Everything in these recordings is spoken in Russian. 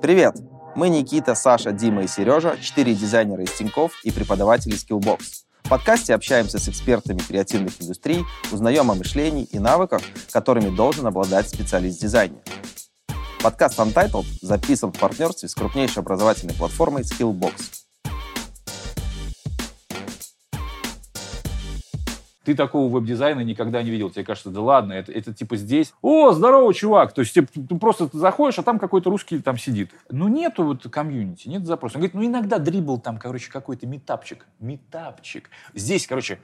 Привет! Мы Никита, Саша, Дима и Сережа, четыре дизайнера из Тинькофф и преподаватели Skillbox. В подкасте общаемся с экспертами креативных индустрий, узнаем о мышлении и навыках, которыми должен обладать специалист дизайна. Подкаст Untitled записан в партнерстве с крупнейшей образовательной платформой Skillbox. Ты такого веб-дизайна никогда не видел. Тебе кажется, да ладно, это, это типа здесь. О, здорово, чувак. То есть типа, ты просто заходишь, а там какой-то русский там сидит. Ну, нету вот комьюнити, нет запроса. Он говорит, ну, иногда Dribbble там, короче, какой-то митапчик. Митапчик. Здесь, короче,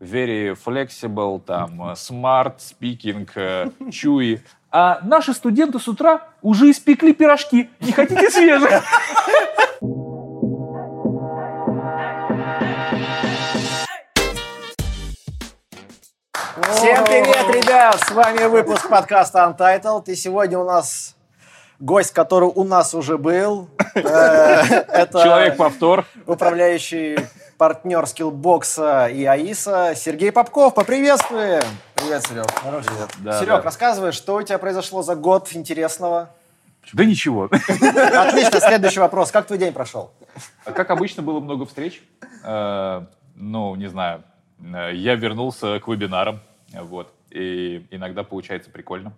very flexible, там, э, smart speaking, э, chewy. А наши студенты с утра уже испекли пирожки. Не хотите свежих? Всем привет, ребят! С вами выпуск подкаста Untitled. И сегодня у нас гость, который у нас уже был. Э, это Человек-повтор. управляющий партнер скиллбокса и АИСа Сергей Попков. Поприветствуем! Привет, Серег. Привет. Да, Серег, да. рассказывай, что у тебя произошло за год интересного? Да ничего. Отлично, следующий вопрос. Как твой день прошел? Как обычно, было много встреч. Э, Ну, не знаю. Э, Я вернулся к вебинарам. Вот. И иногда получается прикольно.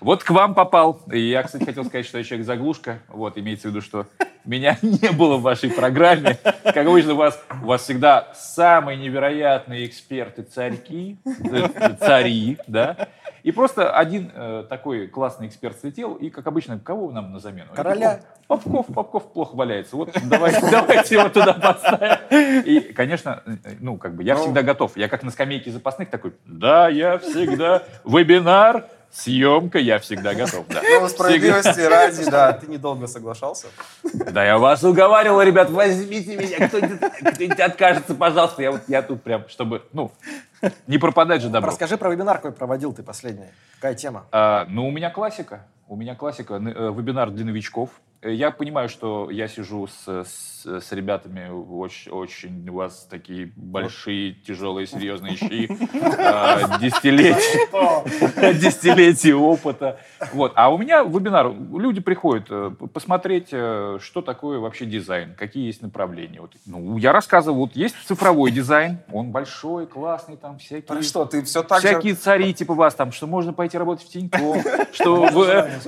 Вот к вам попал. И я, кстати, хотел сказать, что я человек-заглушка. Вот, имеется в виду, что меня не было в вашей программе. Как обычно, у вас, у вас всегда самые невероятные эксперты-царьки, э, цари, да. И просто один э, такой классный эксперт слетел, и, как обычно, кого нам на замену? Короля. Попков, Попков плохо валяется. Вот давайте, давайте его туда поставим. И, конечно, э, ну, как бы я всегда готов. Я как на скамейке запасных такой, да, я всегда, вебинар, съемка, я всегда готов. Да, Ну, справедливости ради, да, ты недолго соглашался. да я вас уговаривал, ребят, возьмите меня, кто-нибудь, откажется, пожалуйста. Я, вот, я тут прям, чтобы, ну, не пропадать же добро. Расскажи про вебинар, какой проводил ты последний. Какая тема? А, ну, у меня классика. У меня классика. Э, Вебинар для новичков. Э, Я понимаю, что я сижу с, с, с ребятами, очень, очень у вас такие большие, тяжелые, серьезные щи, а, десятилетия, опыта. Вот. А у меня вебинар, люди приходят э, посмотреть, э, что такое вообще дизайн, какие есть направления. Вот. Ну, я рассказываю, вот есть цифровой дизайн, он большой, классный, там всякие... Так что, ты все так же... Всякие цари типа вас там, что можно пойти работать в Тинькофф, что вы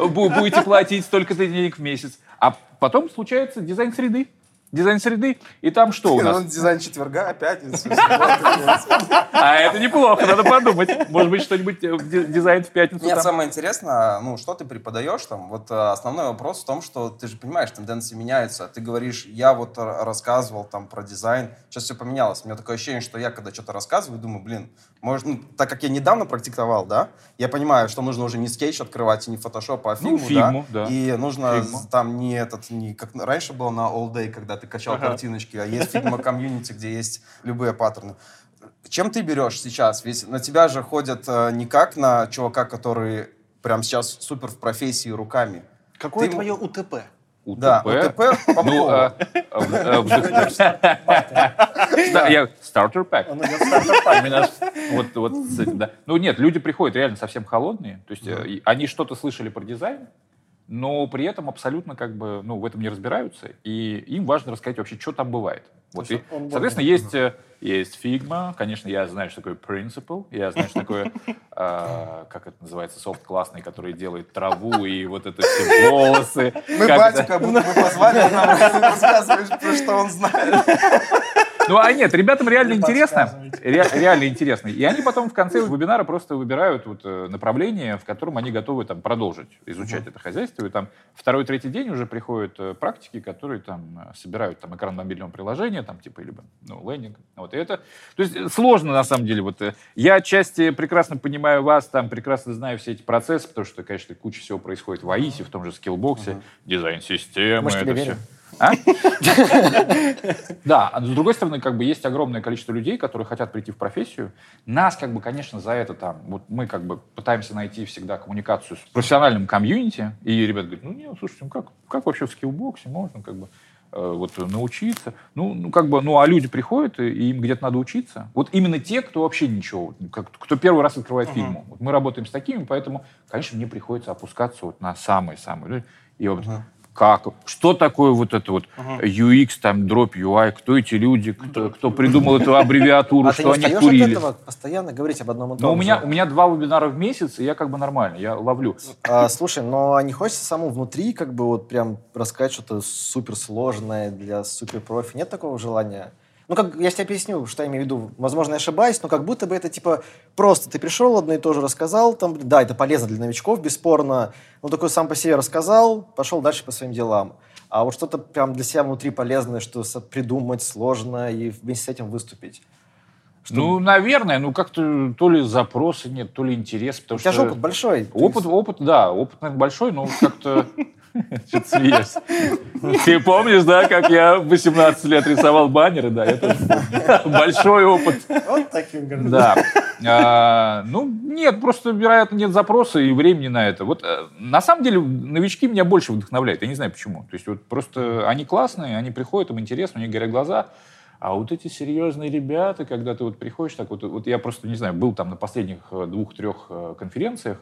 бу- будете платить столько-то денег в месяц. А потом случается дизайн среды. Дизайн среды, и там что у нас? Дизайн четверга, пятницу. А это неплохо, надо подумать. Может быть, что-нибудь э, дизайн в пятницу Нет, самое интересное, ну, что ты преподаешь там, вот э, основной вопрос в том, что ты же понимаешь, тенденции меняются. Ты говоришь, я вот рассказывал там про дизайн, сейчас все поменялось. У меня такое ощущение, что я когда что-то рассказываю, думаю, блин, может, ну, так как я недавно практиковал, да, я понимаю, что нужно уже не скетч открывать, и не фотошоп, а Ну, фигму, фигму, да. И нужно Фигму. там не этот, не как раньше было на All Day, когда ты качал Ага. картиночки, а есть Figma Community, где есть любые паттерны. Чем ты берешь сейчас? Ведь на тебя же ходят э, не как на чувака, который прям сейчас супер в профессии руками. Какое Ты- твое УТП? УТП. Да, УТП Ну, э, э, э, я стартер пак. Вот, вот с этим, да. Ну нет, люди приходят реально совсем холодные. То есть э, они что-то слышали про дизайн, но при этом абсолютно как бы ну, в этом не разбираются. И им важно рассказать вообще, что там бывает. Вот, и, соответственно, есть, э, есть Figma. Конечно, я знаю, что такое Principle. Я знаю, что такое, э, как это называется, софт классный, который делает траву и вот это все волосы. Мы Как батю это- как будто бы позвали, а нам рассказываешь, про что он знает. Ну, а нет, ребятам реально интересно. Ре- реально интересно. И они потом в конце вебинара просто выбирают вот, э, направление, в котором они готовы там, продолжить изучать это хозяйство. И там второй-третий день уже приходят э, практики, которые там э, собирают там, экран мобильного приложения, там, типа, либо ну, лендинг. Вот, и это, то есть сложно, на самом деле. Вот, я отчасти прекрасно понимаю вас, там, прекрасно знаю все эти процессы, потому что, конечно, куча всего происходит в АИСе, в том же скиллбоксе, дизайн системы. Тебе это верим. А? Да, а с другой стороны, как бы есть огромное количество людей, которые хотят прийти в профессию. Нас, как бы, конечно, за это там, вот мы как бы пытаемся найти всегда коммуникацию с профессиональным комьюнити, и ребята говорят, ну нет, слушайте, ну как, как вообще в скиллбоксе можно как бы э, вот научиться? Ну, ну, как бы, ну, а люди приходят, и и им где-то надо учиться. Вот именно те, кто вообще ничего, как, кто первый раз открывает фильму. Вот мы работаем с такими, поэтому, конечно, мне приходится опускаться вот на самые-самые. И вот как, что такое вот это вот UX, там, дроп UI, кто эти люди, кто, кто придумал эту аббревиатуру, А ты что не они устаешь от курили. этого постоянно говорить об одном и Но том у меня, же? у меня два вебинара в месяц, и я как бы нормально, я ловлю. А, слушай, но а не хочется самому внутри как бы вот прям рассказать что-то суперсложное для суперпрофи? Нет такого желания? Ну, как я тебе объясню, что я имею в виду. Возможно, я ошибаюсь, но как будто бы это типа просто ты пришел, одно и то же рассказал. Там, да, это полезно для новичков, бесспорно. Ну, такой сам по себе рассказал, пошел дальше по своим делам. А вот что-то прям для себя внутри полезное, что придумать сложно и вместе с этим выступить. Ну, наверное, ну как-то то ли запроса нет, то ли интерес, потому У тебя что... же опыт большой. Ты Опыт, опыт, да, опыт наверное, большой, но как-то... Что ты смеешься? Ты помнишь, да, как я в 18 лет рисовал баннеры, да, это большой опыт. Вот таким говорю. Да. А, ну, нет, просто, вероятно, нет запроса и времени на это. Вот, э, на самом деле, новички меня больше вдохновляют. Я не знаю, почему. То есть, вот просто они классные, они приходят, им интересно, у них горят глаза. А вот эти серьезные ребята, когда ты вот приходишь, так вот, вот я просто, не знаю, был там на последних э, двух-трех э, конференциях,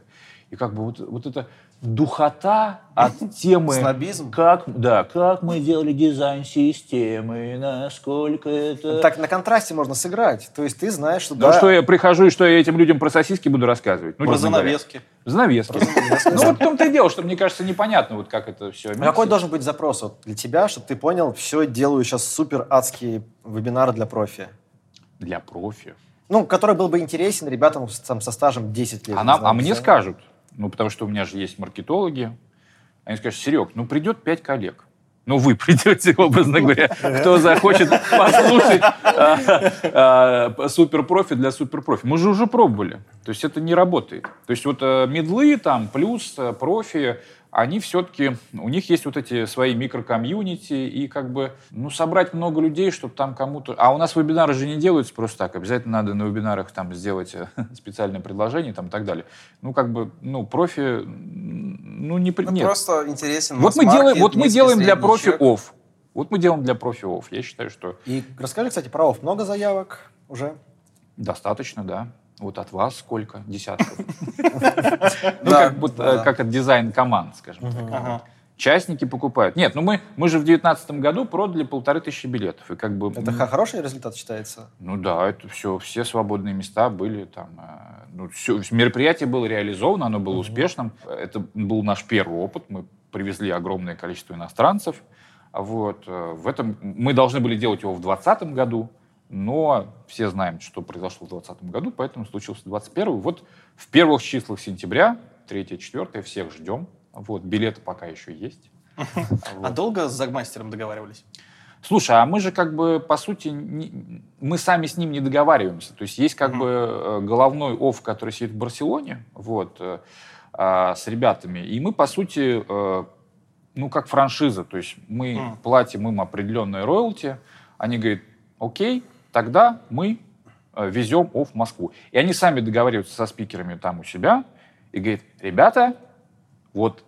и как бы вот, вот эта духота от темы... Снобизм? Как, да, как мы делали дизайн системы, насколько это... Так на контрасте можно сыграть. То есть ты знаешь, что Ну да, что, я прихожу, и что я этим людям про сосиски буду рассказывать? Ну, Про честно говоря. занавески. Занавески. Ну, вот в том-то и дело, что мне кажется непонятно, вот как это все. Какой должен быть запрос для тебя, чтобы ты понял, все, делаю сейчас супер адские вебинары для профи? Для профи. Ну, который был бы интересен ребятам там, со стажем 10 лет. А, нам- а мне скажут, ну, потому что у меня же есть маркетологи, они скажут, Серег, ну, придет пять коллег. Ну, вы придете, образно говоря, кто захочет послушать а, а, суперпрофи для суперпрофи. Мы же уже пробовали. То есть это не работает. То есть вот э, медлы там, плюс э, профи, они все-таки, у них есть вот эти свои микрокомьюнити, и как бы, ну, собрать много людей, чтобы там кому-то... А у нас вебинары же не делаются просто так. Обязательно надо на вебинарах там сделать э, специальное предложение там и так далее. Ну, как бы, ну, профи, ну, не... при- Ну, нет. просто интересен Вот мы делаем, вот мы делаем для профи чек. офф. Вот мы делаем для профи офф. Я считаю, что И расскажи, кстати, про ОФ. Много заявок уже? достаточно, да. Вот от вас сколько? Десятков. Ну, как будто, да. как от дизайн команд, скажем так. Частники покупают. Нет, ну мы, мы же в 2019 году продали полторы тысячи билетов. И как бы, Это хороший результат считается? ну да, это все, все свободные места были там. э, Ну, все, мероприятие было реализовано, оно было успешным. Это был наш первый опыт. Мы привезли огромное количество иностранцев. Вот. э, В этом мы должны были делать его в 2020 году, но все знаем, что произошло в 2020 году, поэтому случился 2021. Вот в первых числах сентября, 3-4, всех ждем. Вот, билеты пока еще есть. А долго с Загмастером договаривались? Слушай, а мы же как бы, по сути, не- мы сами с ним не договариваемся. То есть есть как бы э, головной офф, который сидит в Барселоне, вот, э, а, с ребятами, и мы, по сути, э, ну, как франшиза, то есть мы платим им определенные роялти, они говорят, окей, тогда мы э, везем офф в Москву. И они сами договариваются со спикерами там у себя и говорят, ребята, вот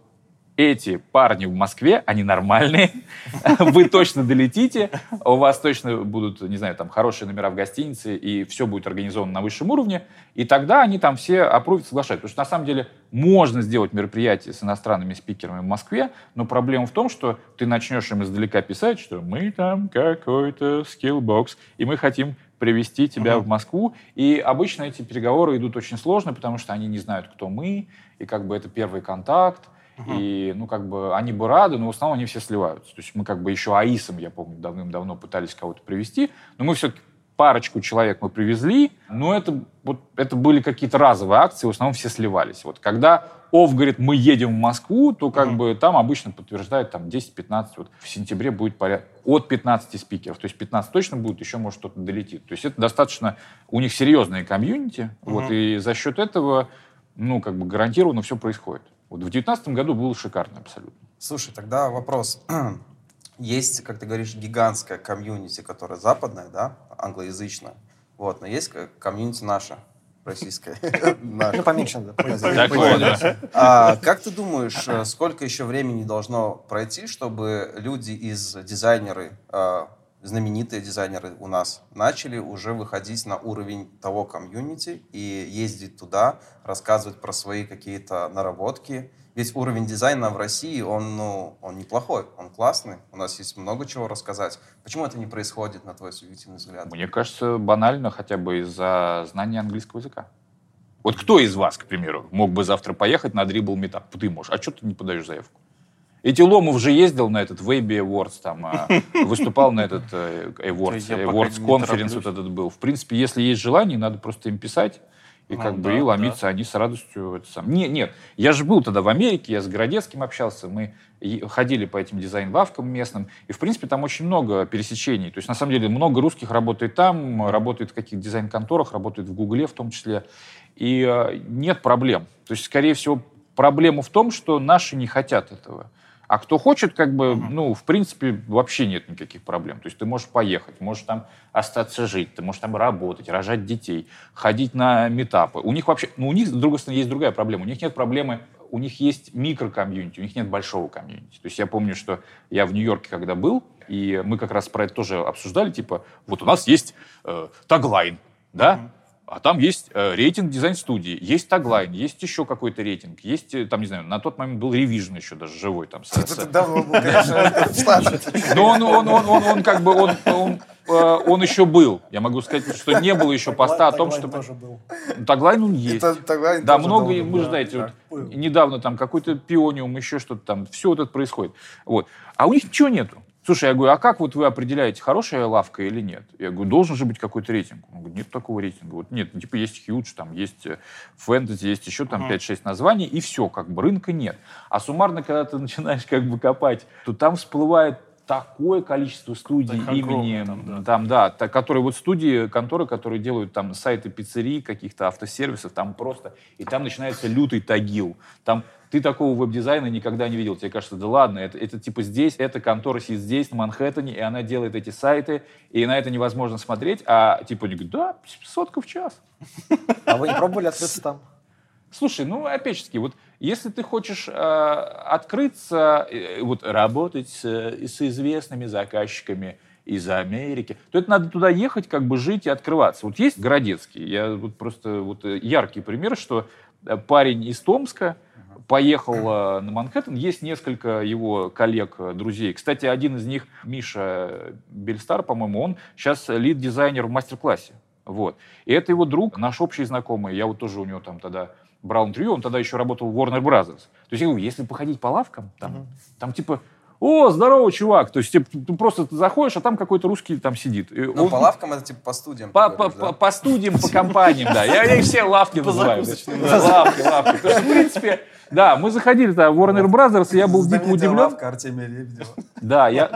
эти парни в Москве, они нормальные, вы точно долетите, у вас точно будут, не знаю, там хорошие номера в гостинице, и все будет организовано на высшем уровне, и тогда они там все апрувят, соглашают. Потому что на самом деле можно сделать мероприятие с иностранными спикерами в Москве, но проблема в том, что ты начнешь им издалека писать, что мы там какой-то Skillbox, и мы хотим привести тебя в Москву. И обычно эти переговоры идут очень сложно, потому что они не знают, кто мы, и как бы это первый контакт. И, ну, как бы, они бы рады, но в основном они все сливаются. То есть мы как бы еще AIC ом, я помню, давным-давно пытались кого-то привести, но мы все-таки парочку человек мы привезли, но это, вот, это были какие-то разовые акции, в основном все сливались. Вот когда ОВ говорит, мы едем в Москву, то как бы там обычно подтверждают там 10-15, вот в сентябре будет порядка от 15 спикеров, то есть 15 точно будет, еще может кто-то долетит. То есть это достаточно, у них серьезные комьюнити, вот, и за счет этого, ну, как бы гарантированно все происходит. Вот в 2019 году было шикарно абсолютно. Слушай, тогда вопрос. Есть, как ты говоришь, гигантская комьюнити, которая западная, да, англоязычная. Вот, но есть комьюнити наша, российская. наша. Ну, поменьше надо. А как ты думаешь, э, сколько еще времени должно пройти, чтобы люди из дизайнеры, э, знаменитые дизайнеры у нас начали уже выходить на уровень того комьюнити и ездить туда, рассказывать про свои какие-то наработки. Ведь уровень дизайна в России, он, ну, он неплохой, он классный. У нас есть много чего рассказать. Почему это не происходит, на твой субъективный взгляд? Мне кажется, банально хотя бы из-за знания английского языка. Вот кто из вас, к примеру, мог бы завтра поехать на дрибл метап? Ты можешь. А что ты не подаешь заявку? Эти Ломов же ездил на этот Webby Awards, там, а, выступал на этот э, Awards, Awards Conference вот этот был. В принципе, если есть желание, надо просто им писать, и Ну как бы да, и да. ломиться, они с радостью это сам. Не, нет, я же был тогда в Америке, я с Городецким общался, мы и- ходили по этим дизайн-лавкам местным, и, в принципе, там очень много пересечений. То есть, на самом деле, много русских работает там, работает в каких-то дизайн-конторах, работает в Гугле в том числе, и э, нет проблем. То есть, скорее всего, проблема в том, что наши не хотят этого. А кто хочет, как бы, ну, в принципе, вообще нет никаких проблем. То есть ты можешь поехать, можешь там остаться жить, ты можешь там работать, рожать детей, ходить на метапы. У них вообще, ну, у них, с другой стороны, есть другая проблема. У них нет проблемы, у них есть микрокомьюнити, у них нет большого комьюнити. То есть я помню, что я в Нью-Йорке, когда был, и мы как раз про это тоже обсуждали, типа, вот у нас есть э, таглайн, да, а там есть э, рейтинг дизайн-студии, есть таглайн, есть еще какой-то рейтинг, есть, э, там, не знаю, на тот момент был ревижн еще даже живой там. Это давно был, конечно, но он, он, он, он, он как бы, он, он, э, он еще был. Я могу сказать, что не было еще поста о том, что... тоже был. Таглайн он есть. Да, много, вы знаете, недавно там какой-то пиониум, еще что-то там, все вот это происходит. Вот. А у них ничего нету. Слушай, я говорю, а как вот вы определяете, хорошая лавка или нет? Я говорю, должен же быть какой-то рейтинг. Он говорит, нет такого рейтинга. Вот нет, ну, типа есть хьюдж, там есть э, фэнтези, есть еще там 5-6 названий, и все, как бы рынка нет. А суммарно, когда ты начинаешь как бы копать, то там всплывает такое количество студий Так имени, огромное там, да. там, да, та- которые вот студии, конторы, которые делают там сайты пиццерий, каких-то автосервисов, там просто, и там начинается лютый тагил. Там ты такого веб-дизайна никогда не видел. Тебе кажется, да ладно, это, это типа здесь, эта контора сидит здесь, на Манхэттене, и она делает эти сайты, и на это невозможно смотреть, а типа они говорят, да, сотка в час. А вы не пробовали открыться там? Слушай, ну, опять-таки, вот если ты хочешь э, открыться, э, вот работать с, э, с известными заказчиками из Америки, то это надо туда ехать, как бы жить и открываться. Вот есть Городецкий, я вот просто вот э, яркий пример, что э, парень из Томска поехал на Манхэттен, есть несколько его коллег, друзей. Кстати, один из них, Миша Бельстар, по-моему, он сейчас лид-дизайнер в мастер-классе. Вот. И это его друг, наш общий знакомый. Я вот тоже у него там тогда брал интервью, он тогда еще работал в Warner Brothers. То есть, я говорю, если походить по лавкам, там, там типа, о, здорово, чувак. То есть, типа, ты просто заходишь, а там какой-то русский там сидит. И Ну, он- по лавкам это типа по студиям. по, говоришь, по- да? по- студиям, по компаниям, да. Я, я их все лавки называю. Лавки, лавки. Потому что, в принципе, да, мы заходили там в Warner Brothers, и я был дико удивлен. лавка Артемия Лебедева. Да, я...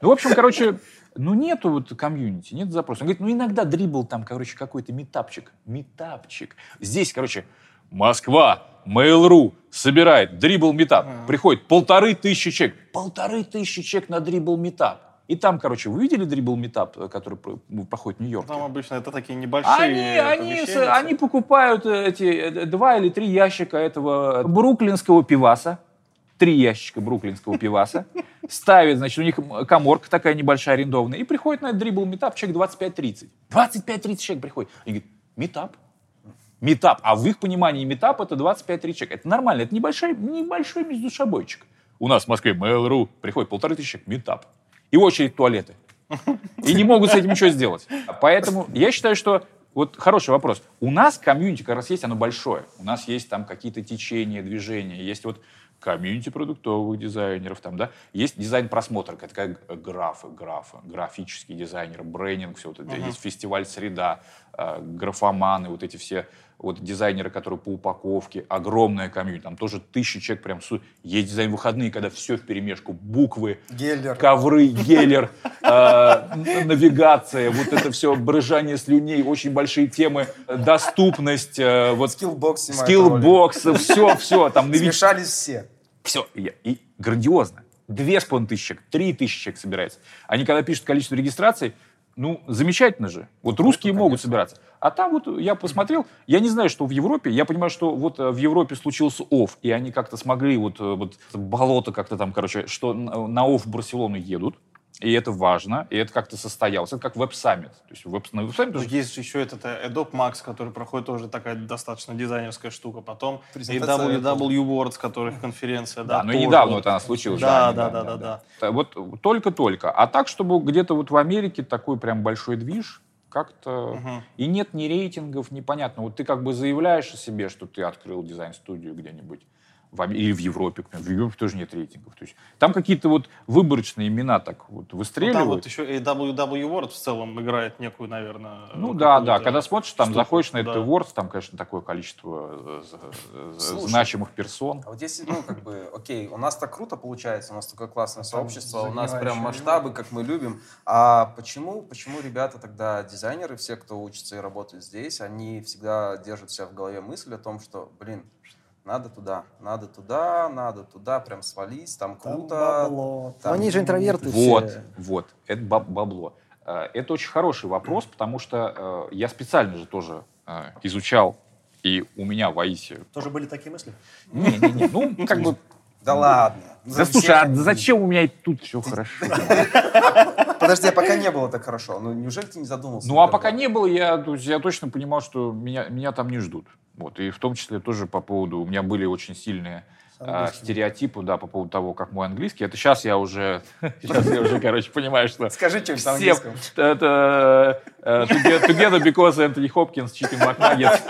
Ну, в общем, короче, ну нету вот комьюнити, нет запроса. Он говорит, ну иногда Dribbble там, короче, какой-то митапчик. Митапчик. Здесь, короче, Москва, Mail.ru собирает Dribbble митап. Приходит полторы тысячи человек. Полторы тысячи человек на Dribbble митап. И там, короче, вы видели Dribbble митап, э, который ну, проходит в Нью-Йорке? Там обычно это такие небольшие Они, они, с- они покупают э, эти э, два или три ящика этого бруклинского пиваса, три ящика бруклинского пиваса, ставят, значит, у них каморка такая небольшая арендованная, и приходит на этот Dribbble митап человек 25-30. 25-30 человек приходит. Они говорят, митап? Митап. А в их понимании митап это 25-30 человек. Это нормально, это небольшой, небольшой междусобойчик. У нас в Москве Mail.ru приходит полторы тысячи человек, митап. И очередь туалеты. И не могут с этим ничего сделать. Поэтому я считаю, что вот хороший вопрос. У нас комьюнити как раз есть, оно большое. У нас есть там какие-то течения, движения. Есть вот комьюнити продуктовых дизайнеров, там, да, есть дизайн просмотра, это как графы, графы, графический дизайнер, брендинг, все вот это, есть фестиваль «Среда», э, графоманы, вот эти все вот дизайнеры, которые по упаковке, огромная комьюнити, там тоже тысячи человек прям, су- есть дизайн выходные, когда все в перемешку, буквы, Геллер. ковры, геллер, э, н- навигация, вот это все, брызжание слюней, очень большие темы, доступность, э, вот Skillbox снимает ролик. Skillbox, все, все, там навиг- Смешались все. Все, и, и грандиозно. Две с половиной тысячи человек, три тысячи человек собирается. Они когда пишут количество регистраций, ну, замечательно же. Вот русские могут собираться. А там вот я посмотрел, я не знаю, что в Европе, я понимаю, что вот э, в Европе случился OFFF, и они как-то смогли вот, э, вот болото как-то там, короче, что на на OFFF в Барселону едут, и это важно, и это как-то состоялось. Это как веб-саммит. То есть веб, на веб-саммит Ну, тоже- Есть же еще этот э, Adobe Max, который проходит тоже такая достаточно дизайнерская штука. Потом и WW Awards, которых конференция, да. Да, ну и недавно вот. она случилась. Да, да, да, да, да, да. Да, Вот только-только. А так, чтобы где-то вот в Америке такой прям большой движ, как-то... Мгм. И нет ни рейтингов, непонятно. Вот ты как бы заявляешь о себе, что ты открыл дизайн-студию где-нибудь. В, или в Европе. В Европе тоже нет рейтингов. То есть там какие-то вот выборочные имена так вот Ну, там выстреливают. вот еще и WW Awards в целом играет некую, наверное... Ну да, да. Когда смотришь, там штуку, заходишь на да. этот awards, там, конечно, такое количество э, э, Слушай. значимых персон. А вот если, ну, как бы, окей, у нас так круто получается, у нас такое классное сообщество, у нас прям масштабы, как мы любим. А почему, почему ребята тогда, дизайнеры, все, кто учится и работает здесь, они всегда держат себя в голове мысль о том, что, блин, надо туда, надо туда, надо туда, прям свались, там Там круто. бабло. там- Ну, они же интроверты Вот, все. вот, это баб- бабло. Э, Это очень хороший вопрос, потому что э, я специально же тоже э, изучал, и у меня в АИСе... Тоже были такие мысли? Не-не-не, ну, как бы... Да ладно. Да За слушай, а зачем у меня и тут все хорошо? Подожди, а пока не было так хорошо. Ну, неужели ты не задумался? Ну, а пока не было, я, то есть я точно понимал, что меня, меня там не ждут. Вот, и в том числе тоже по поводу... У меня были очень сильные а, стереотипы, да, по поводу того, как мой английский. Это сейчас я уже... Сейчас я уже, короче, понимаю, что... Скажи что-нибудь на английском. это э, toge- together because Anthony Hopkins chicken McNuggets.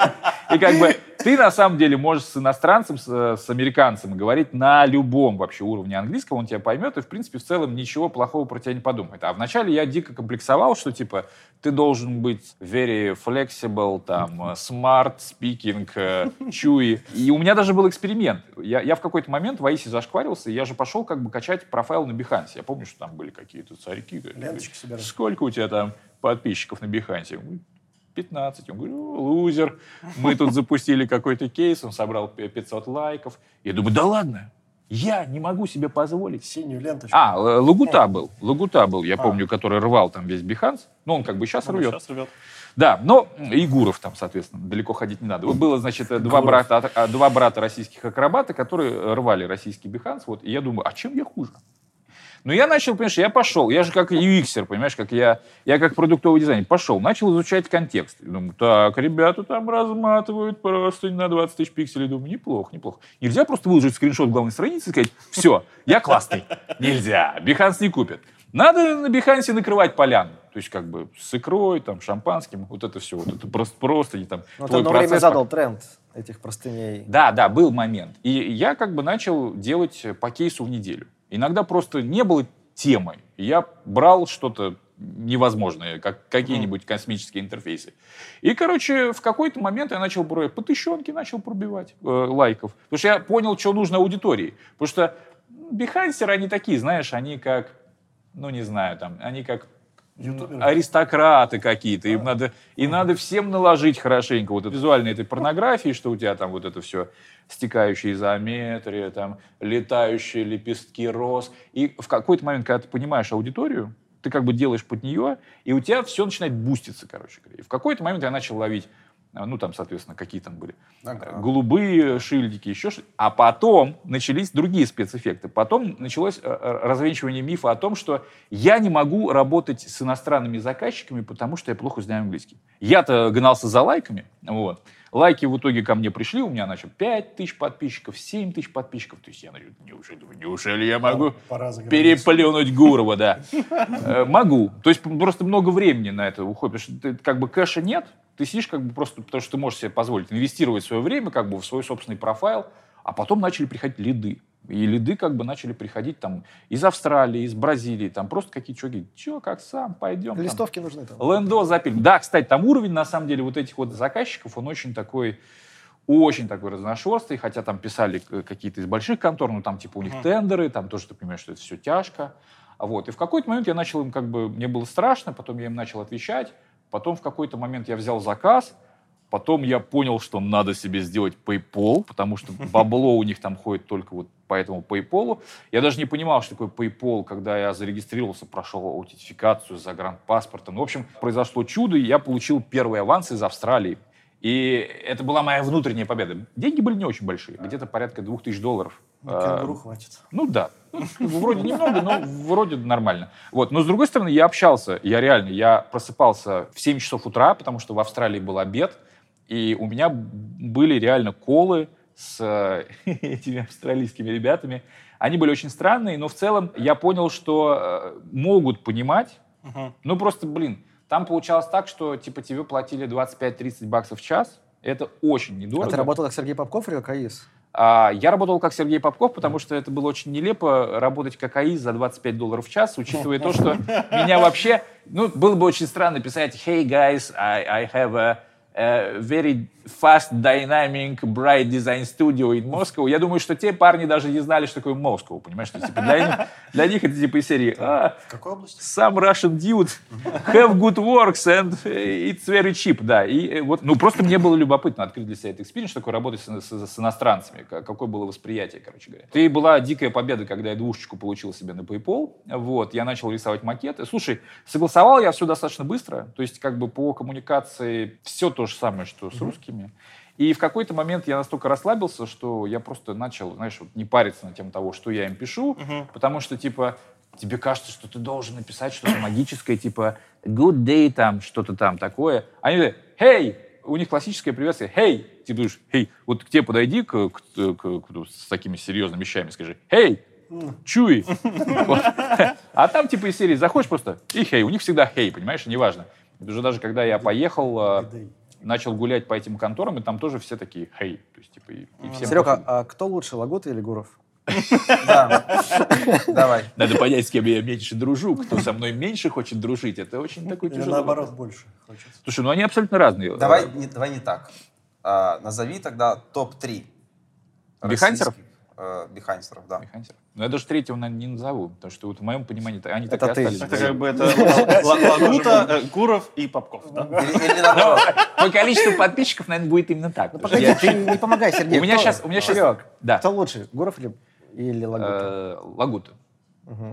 И как бы ты на самом деле можешь с иностранцем, с, с американцем говорить на любом вообще уровне английского, он тебя поймет и, в принципе, в целом ничего плохого про тебя не подумает. А вначале я дико комплексовал, что, типа, ты должен быть very flexible, там, э, smart speaking, э, chewy. И у меня даже был эксперимент. Я, я в какой-то момент в Аисе зашкварился, и я же пошел как бы качать профайл на Behance. Я помню, что там были какие-то царьки. Ленточки собирать. Сколько у тебя там подписчиков на Behance е? 15. Он говорит, «Ну, лузер. Мы тут запустили какой-то кейс, он собрал п- 500 лайков. Я думаю, да ладно, я не могу себе позволить. Синюю ленточку. А, Л- Лагута был, Лагута был, я помню, который рвал там весь Behance. Ну, он как бы сейчас Ну, рвет. Сейчас рвет. Да, но и Гуров там, соответственно, далеко ходить не надо. Вот было, значит, два брата, а, два брата российских акробата, которые рвали российский Behance. Вот, и я думаю, а чем я хуже? Ну, я начал, понимаешь, я пошел, я же как UXер, понимаешь, как я, я как продуктовый дизайнер, пошел, начал изучать контекст. Думаю, так, ребята там разматывают просто на 20 тысяч пикселей. Думаю, неплохо, неплохо. Нельзя просто выложить скриншот главной страницы и сказать, все, я классный. Нельзя, Биханс не купит. Надо на Бихансе накрывать поляну. То есть как бы с икрой, там, шампанским, вот это все. Вот это просто, просто не там Ну, ты твой время процесс задал тренд этих простыней. да, да, был момент. И я как бы начал делать по кейсу в неделю. Иногда просто не было темы. Я брал что-то невозможное, как какие-нибудь космические интерфейсы. И, короче, в какой-то момент я начал про по тысячонке начал пробивать э, лайков. Потому что я понял, что нужно аудитории. Потому что бихансеры, они такие, знаешь, они как, ну, не знаю, там, они как Ютуберы? аристократы какие-то. Им надо, и надо всем наложить хорошенько вот эту визуальной этой порнографии, что у тебя там вот это все стекающая изометрия, там летающие лепестки роз. И в какой-то момент, когда ты понимаешь аудиторию, ты как бы делаешь под нее, и у тебя все начинает буститься, короче говоря. И в какой-то момент я начал ловить, а, ну, там, соответственно, какие там были Ага. голубые шильдики, еще что А потом начались другие спецэффекты. Потом началось э, э, развенчивание мифа о том, что я не могу работать с иностранными заказчиками, потому что я плохо знаю английский. Я-то гнался за лайками, вот. Лайки в итоге ко мне пришли, у меня, значит, 5 тысяч подписчиков, 7 тысяч подписчиков. То есть я, значит, неужели, неужели я могу Пора переплюнуть Гурова, да. Э, Могу. То есть просто много времени на это уходит. Потому что как бы кэша нет, ты сидишь как бы просто потому, что ты можешь себе позволить инвестировать свое время как бы в свой собственный профайл, а потом начали приходить лиды. И лиды как бы начали приходить там из Австралии, из Бразилии, там просто какие-то чуваки, че, как сам, пойдем. там». Листовки нужны там. Лендо запилим. Да, кстати, там уровень, на самом деле, вот этих вот заказчиков, он очень такой, очень такой разношерстный, хотя там писали какие-то из больших контор, ну там типа у них тендеры, там тоже ты понимаешь, что это все тяжко. Вот. И в какой-то момент я начал им как бы, мне было страшно, потом я им начал отвечать, потом в какой-то момент я взял заказ, потом я понял, что надо себе сделать PayPal, потому что бабло у них там ходит только вот по этому PayPal. Я даже не понимал, что такое PayPal, когда я зарегистрировался, прошел аутентификацию загранпаспортом. В общем, произошло чудо, и я получил первый аванс из Австралии. И это была моя внутренняя победа. Деньги были не очень большие, где-то порядка 2000 долларов. На кенгуру хватит. Ну да. Ну, вроде немного, но вроде нормально. Вот. Но с другой стороны, я общался, я реально, я просыпался в 7 часов утра, потому что в Австралии был обед, и у меня были реально колы с этими австралийскими ребятами. Они были очень странные, но в целом я понял, что э, могут понимать. Мгм. Ну просто, блин, там получалось так, что типа тебе платили 25-30 баксов в час. Это очень недорого. А ты работал как Сергей Попков или как АИС? А, я работал как Сергей Попков, потому что это было очень нелепо работать как AIC за 25 долларов в час, учитывая то, что меня вообще... Ну, было бы очень странно писать «Hey, guys, I, I have a, a very fast, dynamic, bright design studio in Moscow». Я думаю, что те парни даже не знали, что такое Москва, понимаешь? Что, типа, для, них, для них это типа из серии «А, какой области? some Russian dude have good works and it's very cheap, да. И э, вот, ну, просто мне было любопытно открыть для себя этот experience, что такое работать с, с- с иностранцами, ка- какое было восприятие, короче говоря. И была дикая победа, когда я двушечку получил себе на PayPal, вот, я начал рисовать макеты. Слушай, согласовал я все достаточно быстро, то есть как бы по коммуникации все то же самое, что с русскими. И в какой-то момент я настолько расслабился, что я просто начал, знаешь, вот не париться на тему того, что я им пишу, потому что, типа, тебе кажется, что ты должен написать что-то магическое, типа good day, там, что-то там такое. Они говорят, hey, у них классическое приветствие, hey, ты будешь, hey, вот к тебе подойди к, к- к- к- с такими серьезными вещами, скажи, hey, чуй. А там типа из серии заходишь просто и hey, у них всегда hey, понимаешь, неважно. Уже даже когда я поехал, а, начал гулять по этим конторам, и там тоже все такие hey, то есть типа и, и всем Серега, пофиг. а кто лучше, Лагута или Гуров? Да. Давай. Надо понять, с кем я меньше дружу, кто со мной меньше хочет дружить. Это очень такой тяжелый наоборот больше хочется? Слушай, ну они абсолютно разные. Давай Э, не, давай не так. А, назови тогда топ-3. Бихансеров? Бихансеров, да. Механсер. Но я даже третьего, наверное, не назову, потому что вот в моем понимании они так Это и ты. остались. Это как бы это Ла- Лагута, э, Гуров и Попков, да? По количеству подписчиков, наверное, будет именно так. Ну, погоди, ты не помогай, Сергей. У меня сейчас, у меня сейчас, Серег, да, кто лучше, Гуров или, или Лагута? э, Лагута.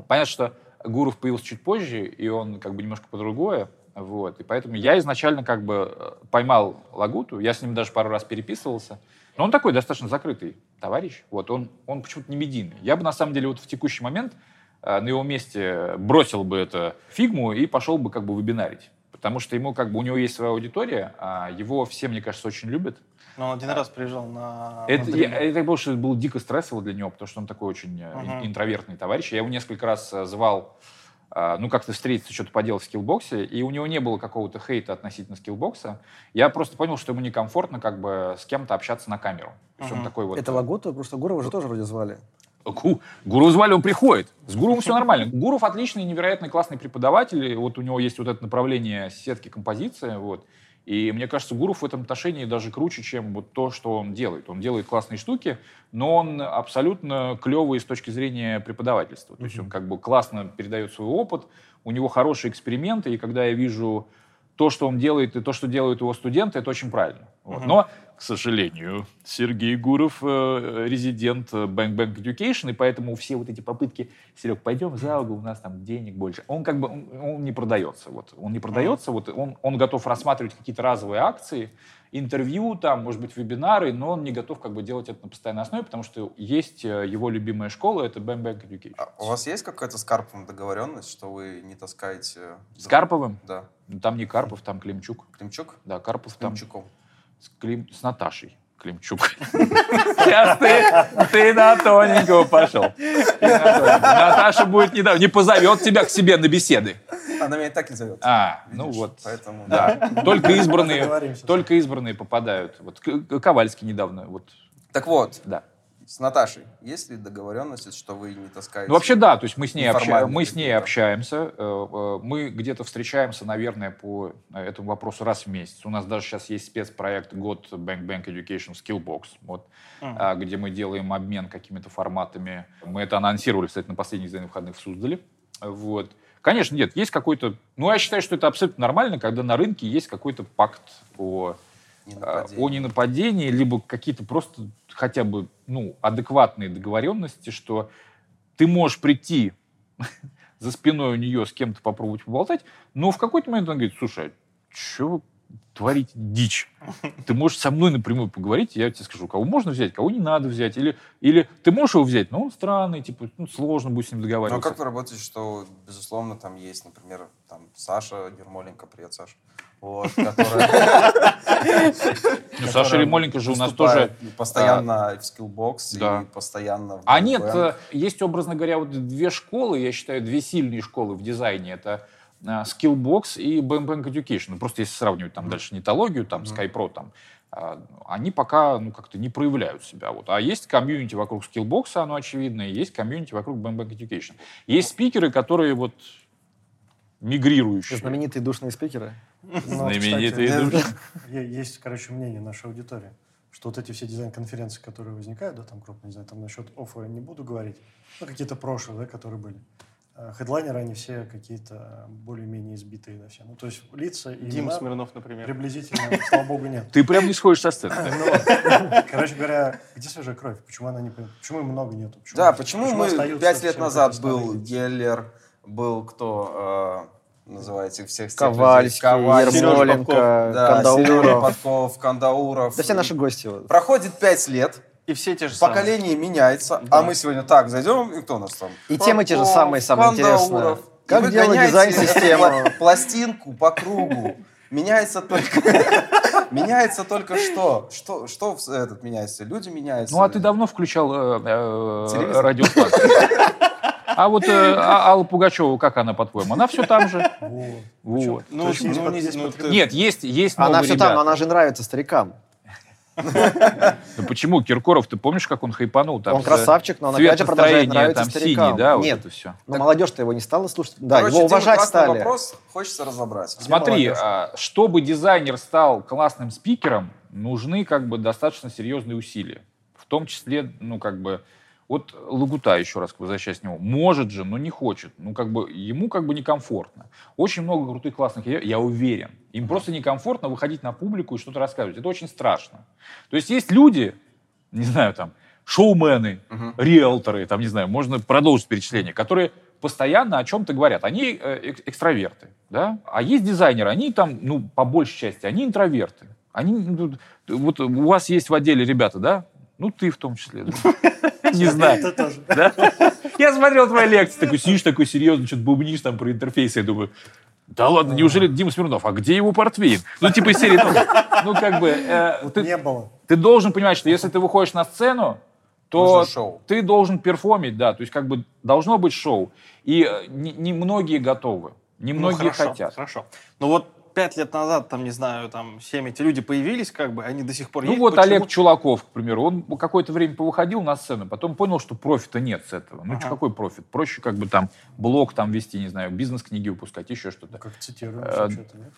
Понятно, что Гуров появился чуть позже, и он как бы немножко по-другое, вот, и поэтому я изначально как бы э, поймал Лагуту, я с ним даже пару раз переписывался, но он такой достаточно закрытый товарищ, вот, он, он почему-то не медийный. Я бы, на самом деле, вот в текущий момент э, на его месте бросил бы это фигму и пошел бы как бы вебинарить, потому что ему как бы, у него есть своя аудитория, а его все, мне кажется, очень любят, Но он один раз приезжал на... это, на я, это было, что было дико стрессово для него, потому что он такой очень ин- интровертный товарищ. Я его несколько раз э, звал, ну, как-то встретиться, что-то поделать в Skillbox е, и у него не было какого-то хейта относительно Skillbox а. Я просто понял, что ему некомфортно как бы с кем-то общаться на камеру. То есть он Мгм. такой вот... Это Лагута, просто Гурова же тоже вроде звали. Гу- Гуру звали, он приходит. С Гуровым все нормально. Гуров отличный, невероятно классный преподаватель. Вот у него есть вот это направление сетки композиции. Вот. И мне кажется, Гуров в этом отношении даже круче, чем вот то, что он делает. Он делает классные штуки, но он абсолютно клевый с точки зрения преподавательства. То есть он как бы классно передает свой опыт, у него хорошие эксперименты, и когда я вижу то, что он делает, и то, что делают его студенты, это очень правильно. Вот. Мгм. Но, к сожалению, Сергей Гуров э, резидент э, Bank Bank Education, и поэтому все вот эти попытки, Серег, пойдем за угол, у нас там денег больше, он как бы, он, он не продается. Вот. Он не продается, вот, он, он готов рассматривать какие-то разовые акции, интервью, там, может быть, вебинары, но он не готов как бы делать это на постоянной основе, потому что есть э, его любимая школа, это Bank Bank Education. А у вас есть какая-то с Карповым договоренность, что вы не таскаете... С Карповым? Да. Там не Карпов, там Климчук. Климчук? Да, Карпов там Климчуком. С, Клим- с Наташей Климчук. Сейчас ты, ты на тоненького пошел. Наташа будет не, не позовет тебя к себе на беседы. Она меня и так не зовет. А, ну Видишь? вот. Поэтому... Да, только избранные, только избранные попадают. Вот Ковальский недавно, вот, Так вот, да. С Наташей есть ли договоренность, что вы не таскаете? Ну, вообще, да, то есть мы с ней, обща- мы с ней общаемся, э, э, мы где-то встречаемся, наверное, по э, этому вопросу раз в месяц. У нас даже сейчас есть спецпроект «Год Bank Bank Education Skillbox», вот, а, где мы делаем обмен какими-то форматами. Мы это анонсировали, кстати, на последних день выходных в Суздале. Вот. Конечно, нет, есть какой-то... Ну, я считаю, что это абсолютно нормально, когда на рынке есть какой-то пакт о Не нападение. о ненападении, либо какие-то просто хотя бы ну, адекватные договоренности, что ты можешь прийти за спиной у нее с кем-то попробовать поболтать, но в какой-то момент она говорит, слушай, что творите дичь. Ты можешь со мной напрямую поговорить, и я тебе скажу, кого можно взять, кого не надо взять. Или, или ты можешь его взять, но он странный, типа, ну, сложно будет с ним Ну, а договариваться. как вы работаете, что, безусловно, там есть, например, там Саша Ермоленко, привет, Саша, вот, которая Ну, Саша Ремоленко же у нас тоже... выступает постоянно в Да. и постоянно А нет, э, есть, образно говоря, вот две школы, я считаю, две сильные школы в дизайне. Это Skillbox и BM Bank Education. Ну, просто если сравнивать там дальше нетологию, там, SkyPro, там, а, они пока, ну, как-то не проявляют себя. Вот. А есть комьюнити вокруг Skillbox, оно очевидно, и есть комьюнити вокруг BM Bank Education. Есть спикеры, которые вот мигрирующие. Знаменитые душные спикеры. Ну, Знаменитые кстати, души. е- Есть, короче, мнение нашей аудитории, что вот эти все дизайн-конференции, которые возникают, да, там крупные, не знаю, там насчет оффа не буду говорить, ну, какие-то прошлые, да, которые были. А Хедлайнеры, они все какие-то более-менее избитые, да, все. Ну, то есть лица и Дим имена Смирнов, например. приблизительно, слава богу, нет. Ты прям не сходишь со сцены. Ну, короче говоря, где свежая кровь? Почему она не... по- Почему много нету? Да, почему мы пять лет назад был? Геллер, был кто, э, называете всех Ковальский? Ковальский, Ермоленко, да, Кандауров. Подков, Кандауров. Да все наши гости. Проходит пять лет, И все те же самые. поколение меняется, а мы сегодня так зайдем, и кто у нас там? И темы те же самые, самое интересное. Кандауров. И Как вы делать дизайн-систему? Пластинку по кругу. Меняется только... Меняется только что? Что, что в- этот меняется? Люди меняются. Ну, а ты давно включал э, э, радиостанцию? А вот э, А- Алла Пугачева, как она, по-твоему? Она все там же. Вот. Вот. Ну, ну, ну, Нет, есть, есть Она все там, она же нравится старикам. Ну почему? Киркоров, ты помнишь, как он хайпанул? Там Он красавчик, но он опять же продолжает нравиться там старикам. синий, да, вот Нет, это все. но молодежь-то его не стала слушать. Да, Короче, его уважать стали. вопрос, хочется разобрать. Смотри, а, чтобы дизайнер стал классным спикером, нужны как бы достаточно серьезные усилия. В том числе, ну как бы, вот Лагута, еще раз возвращаясь к нему, может же, но не хочет. Ну как бы, ему как бы некомфортно. Очень много крутых, классных идей, я уверен. Им просто некомфортно выходить на публику и что-то рассказывать. Это очень страшно. То есть есть люди, не знаю, там, шоумены, риэлторы, там, не знаю, можно продолжить перечисление, которые постоянно о чем-то говорят. Они э, эк- экстраверты, да? А есть дизайнеры, они там, ну, по большей части, они интроверты. Они, ну, вот у вас есть в отделе ребята, да? Ну, ты в том числе. Не знаю. Я смотрел твои лекции, такой сидишь такой серьезно, что-то бубнишь там про интерфейс, я думаю, да ладно, неужели Дима Смирнов, а где его портвейн? Ну, типа из серии, ну, ну, как бы, э, ты, Не было. ты должен понимать, что если ты выходишь на сцену, то ты должен перформить, да, то есть как бы должно быть шоу. И э, не, не многие готовы, не Ну, хорошо, хотят. Хорошо. Ну вот пять лет назад, там, не знаю, там, семь эти люди появились, как бы, они до сих пор Ну есть. вот Почему? Олег Чулаков, к примеру, он какое-то время повыходил на сцену, потом понял, что профита нет с этого. Ну, Ага. чё, какой профит? Проще как бы там блог там вести, не знаю, бизнес-книги выпускать, еще что-то. Как цитируем Э, всё что-то, нет?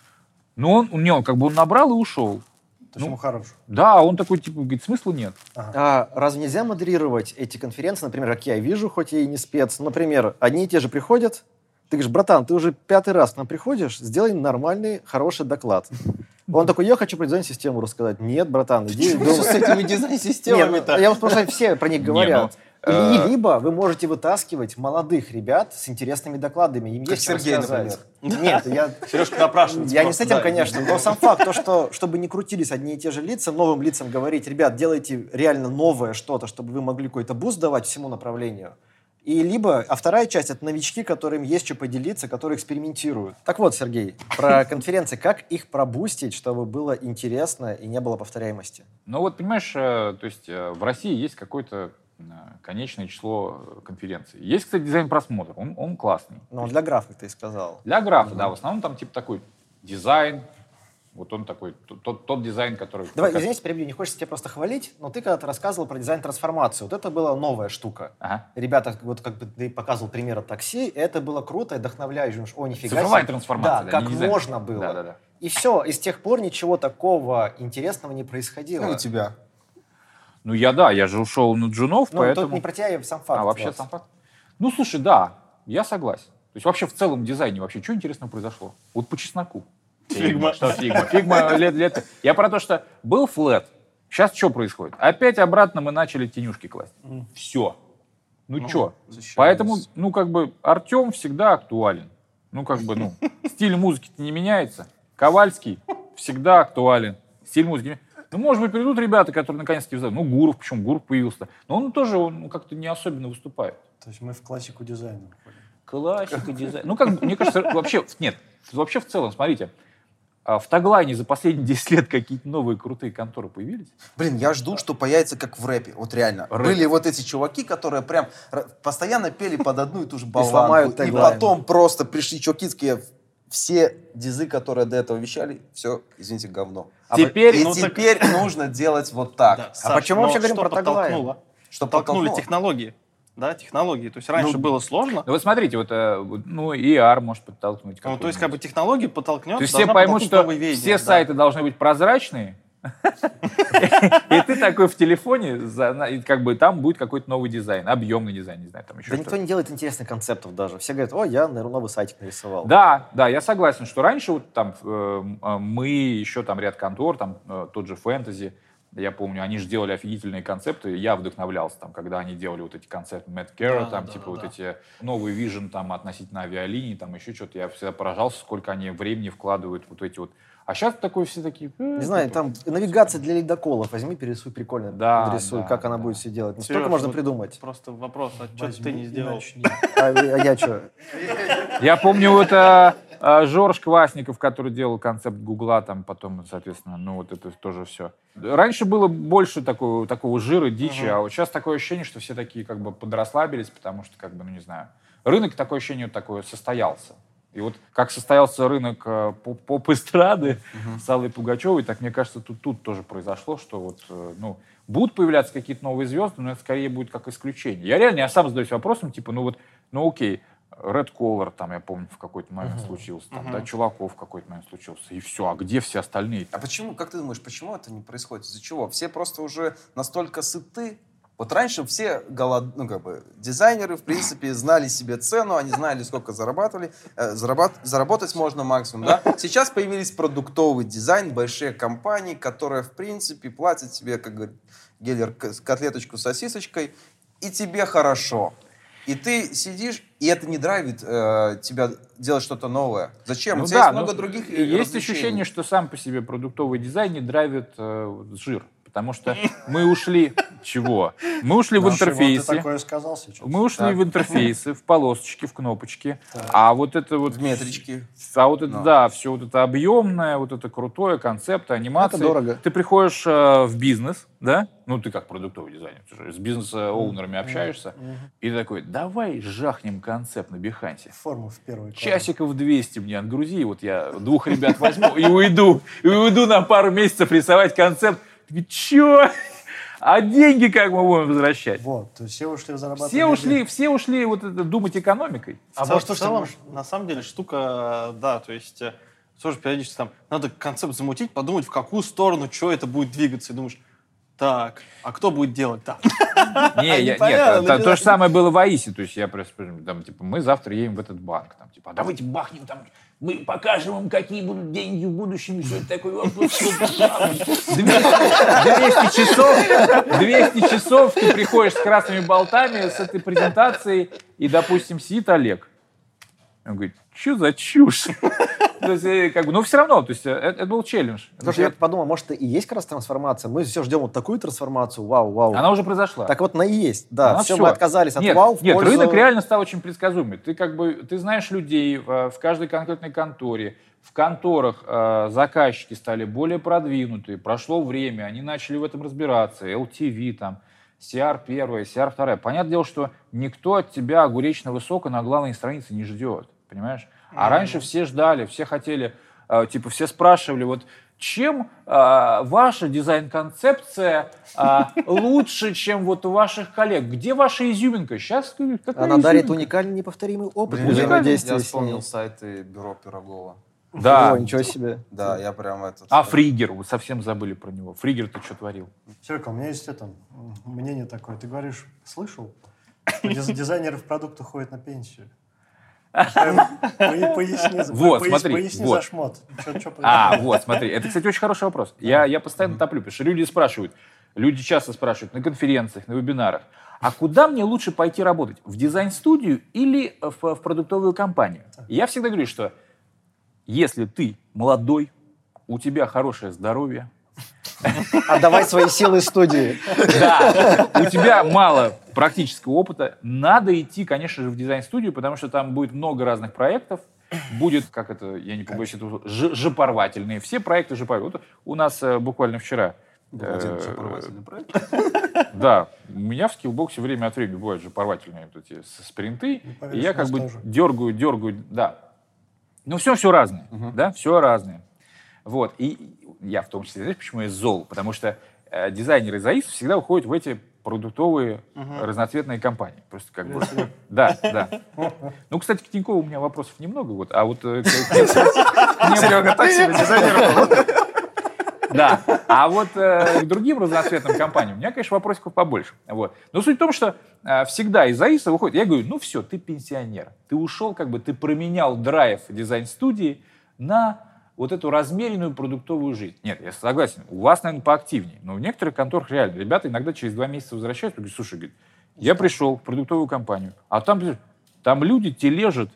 Но он, у него как бы он набрал и ушел. То есть ну, ему хорош. Да, он такой, типа, говорит, смысла нет. А разве нельзя модерировать эти конференции, например, как я вижу, хоть я и не спец, например, одни и те же приходят, ты говоришь, братан, ты уже пятый раз к нам приходишь, сделай нормальный, хороший доклад. Он такой, я хочу про дизайн-систему рассказать. Нет, братан, иди Что с этими дизайн-системами-то? ну, я вам просто все про них говорят. ну, э, либо вы можете вытаскивать молодых ребят с интересными докладами, им Как есть Сергей, рассказать. Нет, я, Сережка напрашивается. я не с этим, да. конечно, но сам факт, то, что чтобы не крутились одни и те же лица, новым лицам говорить, ребят, делайте реально новое что-то, чтобы вы могли какой-то буст давать всему направлению. И либо, а вторая часть это новички, которым есть что поделиться, которые экспериментируют. Так вот, Сергей, про конференции, как их пробустить, чтобы было интересно и не было повторяемости? Ну вот, понимаешь, э, то есть э, в России есть какое-то э, конечное число конференций. Есть, кстати, дизайн-просмотр, он, он классный. Ну, для графа ты сказал. Для графа, да, в основном там типа такой дизайн, вот он такой, тот, тот дизайн, который... Давай, пока- извините, перебью, не хочется тебя просто хвалить, но ты когда-то рассказывал про дизайн-трансформацию. Вот это была новая штука. Ага. Ребята, вот как бы ты показывал пример от такси, это было круто и вдохновляюще. Думаешь, О, нифига Цифровая себе. трансформация, Да, да, как дизайн. можно было. Да-да-да. И все, и с тех пор ничего такого интересного не происходило. Ну, у тебя. Ну я, да, я же ушел на джунов, Ну, поэтому... тут не про тебя, я сам факт. А, вообще вот. сам факт? Ну, слушай, да, я согласен. То есть вообще в целом дизайне вообще что интересного произошло? Вот по чесноку. Фигма. Что фигма? Фигма лет, лет. Я про то, что был flat, сейчас что происходит? Опять обратно мы начали тенюшки класть. Все. Ну, что? защищались. Поэтому, ну, как бы, Артем всегда актуален. Ну, как бы, ну, стиль музыки не меняется. Ковальский всегда актуален. Стиль музыки. Ну, может быть, придут ребята, которые наконец-таки взяли. Ну, Гуров, почему Гуров появился. Но он тоже он, ну, как-то не особенно выступает. То есть мы в классику дизайна. Классика, дизайн. Ну, как бы, мне кажется, вообще, нет, вообще в целом, смотрите, а в Таглайне за последние 10 лет какие-то новые крутые конторы появились? Блин, я жду, что появится как в рэпе. Вот реально. Рэп. Были вот эти чуваки, которые прям постоянно пели под одну и ту же болванку. сломают И теглайн. потом просто пришли чуваки, такие, все дизы, которые до этого вещали, все, извините, говно. А Теперь, И ну так- теперь нужно делать вот так. Да, А почему но вообще говорим что про Таглайн? Что Толкнули подтолкнуло? технологии. Да, технологии. То есть раньше Ну, было сложно. Ну, вот смотрите, вот, э, ну, и AR может подтолкнуть. Ну, то есть, как бы технологии подтолкнет. То есть все поймут, что веяния, все да. сайты должны быть прозрачные, и ты такой в телефоне, и как бы там будет какой-то новый дизайн, объемный дизайн, не знаю, там еще Да никто не делает интересных концептов даже. Все говорят, о, я наверное, новый сайтик нарисовал. Да, да, я согласен, что раньше вот там э, э, мы, еще там ряд контор, там тот же фэнтези, я помню, они же делали офигительные концепты, я вдохновлялся там, когда они делали вот эти концепты Мэтт Кера, Да, там да, типа да, вот да. эти новый вижен там относительно авиалиний, там еще что-то, я всегда поражался, сколько они времени вкладывают вот эти вот. А сейчас такой все такие... э, Не знаю, там навигация для ледоколов. Возьми, перерисуй прикольно. Да, нарисуй, да, как она да. будет все делать. Ну, столько можно вот придумать. Просто вопрос, а что ты не сделал? А, а я что? Я помню а, Жорж Квасников, который делал концепт Гугла, там потом, соответственно, ну вот это тоже все. Раньше было больше такого, такого жира, дичи, а вот сейчас такое ощущение, что все такие как бы подрасслабились, потому что, как бы, ну не знаю, рынок, такое ощущение, такое состоялся. И вот как состоялся рынок э, поп- поп-эстрады с Аллой Пугачевой, так мне кажется, тут, тут тоже произошло, что вот, э, ну, будут появляться какие-то новые звезды, но это скорее будет как исключение. Я реально, я сам задаюсь вопросом, типа, ну вот, ну окей, Red Collar, там, я помню, в какой-то момент случился, там, да, Чуваков в какой-то момент случился, и все, а где все остальные? А почему, как ты думаешь, почему это не происходит? Из-за чего? Все просто уже настолько сыты. Вот раньше все голод... ну, как бы, дизайнеры, в принципе, знали себе цену, они знали, сколько зарабатывали, э, зарабат- заработать можно максимум, да? Сейчас появились продуктовый дизайн, большие компании, которые, в принципе, платят тебе, как говорит Геллер, котлеточку с сосисочкой, и тебе хорошо. И ты сидишь, и это не драйвит э, тебя делать что-то новое. Зачем? Ну У тебя да, есть много ну, других и Есть ощущение, что сам по себе продуктовый дизайн не драйвит э, жир. Потому что мы ушли... Чего? Мы ушли в сейчас. Мы ушли в интерфейсы, в полосочки, в кнопочки. А вот это вот... В метрички. А вот это, да, все вот это объемное, вот это крутое, концепты, анимации. Это дорого. Ты приходишь э, в бизнес, да? Ну, ты как продуктовый дизайнер, ты же с бизнес-оунерами общаешься. И ты такой, давай жахнем концепт на Бихансе. Форму в первый квадрат. Часиков 200 мне отгрузи, вот я двух ребят возьму и уйду. И уйду на пару месяцев рисовать концепт. Ты чё? А деньги как мы будем возвращать? Вот, то есть все ушли зарабатывать. Все ушли, все ушли вот это, думать экономикой. А вот целом- в целом, на самом деле, штука, да, то есть э, тоже периодически там надо концепт замутить, подумать, в какую сторону, что это будет двигаться, и думаешь, так, а кто будет делать так? Не, я- нет, то, же самое было в Аисе. То есть я просто, там, типа, мы завтра едем в этот банк. Там, типа, а давайте бахнем там, мы покажем им, какие будут деньги в будущем, и все это такое. 200 часов, 200 часов ты приходишь с красными болтами, с этой презентацией, и, допустим, сидит Олег. Он говорит, что за чушь? То есть, э, как бы, но все равно, то есть, э, это, это был челлендж. Потому что я подумал, может, и есть как раз трансформация. Мы все ждем вот такую трансформацию. Вау, вау. Она уже произошла. Так вот, она и есть. Да, Она все, всё. мы отказались от нет, вау в Нет, пользу- рынок реально стал очень предсказуемый. Ты как бы, ты знаешь людей в, в каждой конкретной конторе. В конторах э, заказчики стали более продвинутые. Прошло время, они начали в этом разбираться. LTV там, CR первая, CR вторая. Понятное дело, что никто от тебя огуречно высоко на главной странице не ждет. Понимаешь? А раньше все ждали, все хотели, э, типа, все спрашивали, вот чем э, ваша дизайн-концепция э, лучше, чем вот у ваших коллег? Где ваша изюминка? Сейчас какая Она дарит изюминка? уникальный, неповторимый опыт Блин, взаимодействия я вспомнил сайты бюро Пирогова. Да. О, ничего себе. Да, я прям этот... А Фригер, вы совсем забыли про него. Фригер ты что творил? Серега, у меня есть это мнение такое. Ты говоришь, слышал? Диз- Дизайнеры в продукт уходят на пенсию. По- Поясни, Вот, смотри, поясни вот. за шмот. Чё- чё А, вот, смотри, это, кстати, очень хороший вопрос. Я, я постоянно топлю, потому что люди спрашивают, люди часто спрашивают на конференциях, на вебинарах, а куда мне лучше пойти работать? В дизайн-студию или в, в продуктовую компанию? Я всегда говорю, что если ты молодой, у тебя хорошее здоровье, Отдавай свои силы студии. да, у тебя мало практического опыта, надо идти, конечно же, в дизайн-студию, потому что там будет много разных проектов, будет, как это, я не побоюсь этого слова, ж- жопорвательные. Все проекты жопорвательные. Вот у нас э, буквально вчера Был один э, проект. Да, у меня в скиллбоксе время от времени бывают же порвательные вот эти с- спринты, и я как бы дергаю, дергаю, да. Ну, все, все разное, да, все разное. Вот, и я в том числе, знаешь, почему я зол? Потому что э, дизайнеры из АИС всегда уходят в эти продуктовые разноцветные компании. Просто как бы... Да, да. Ну, кстати, к Тинькову у меня вопросов немного, вот, а вот... э, Серега так себе дизайнер да. А вот э, к другим разноцветным компаниям у меня, конечно, вопросиков побольше. Вот. Но суть в том, что э, всегда из АИСа выходит, я говорю, ну все, ты пенсионер. Ты ушел, как бы, ты променял драйв дизайн-студии на вот эту размеренную продуктовую жизнь. Нет, я согласен, у вас, наверное, поактивнее. Но в некоторых конторах реально, ребята иногда через два месяца возвращаются и говорят, слушай, говорит, я пришел в продуктовую компанию, а там, там люди тележат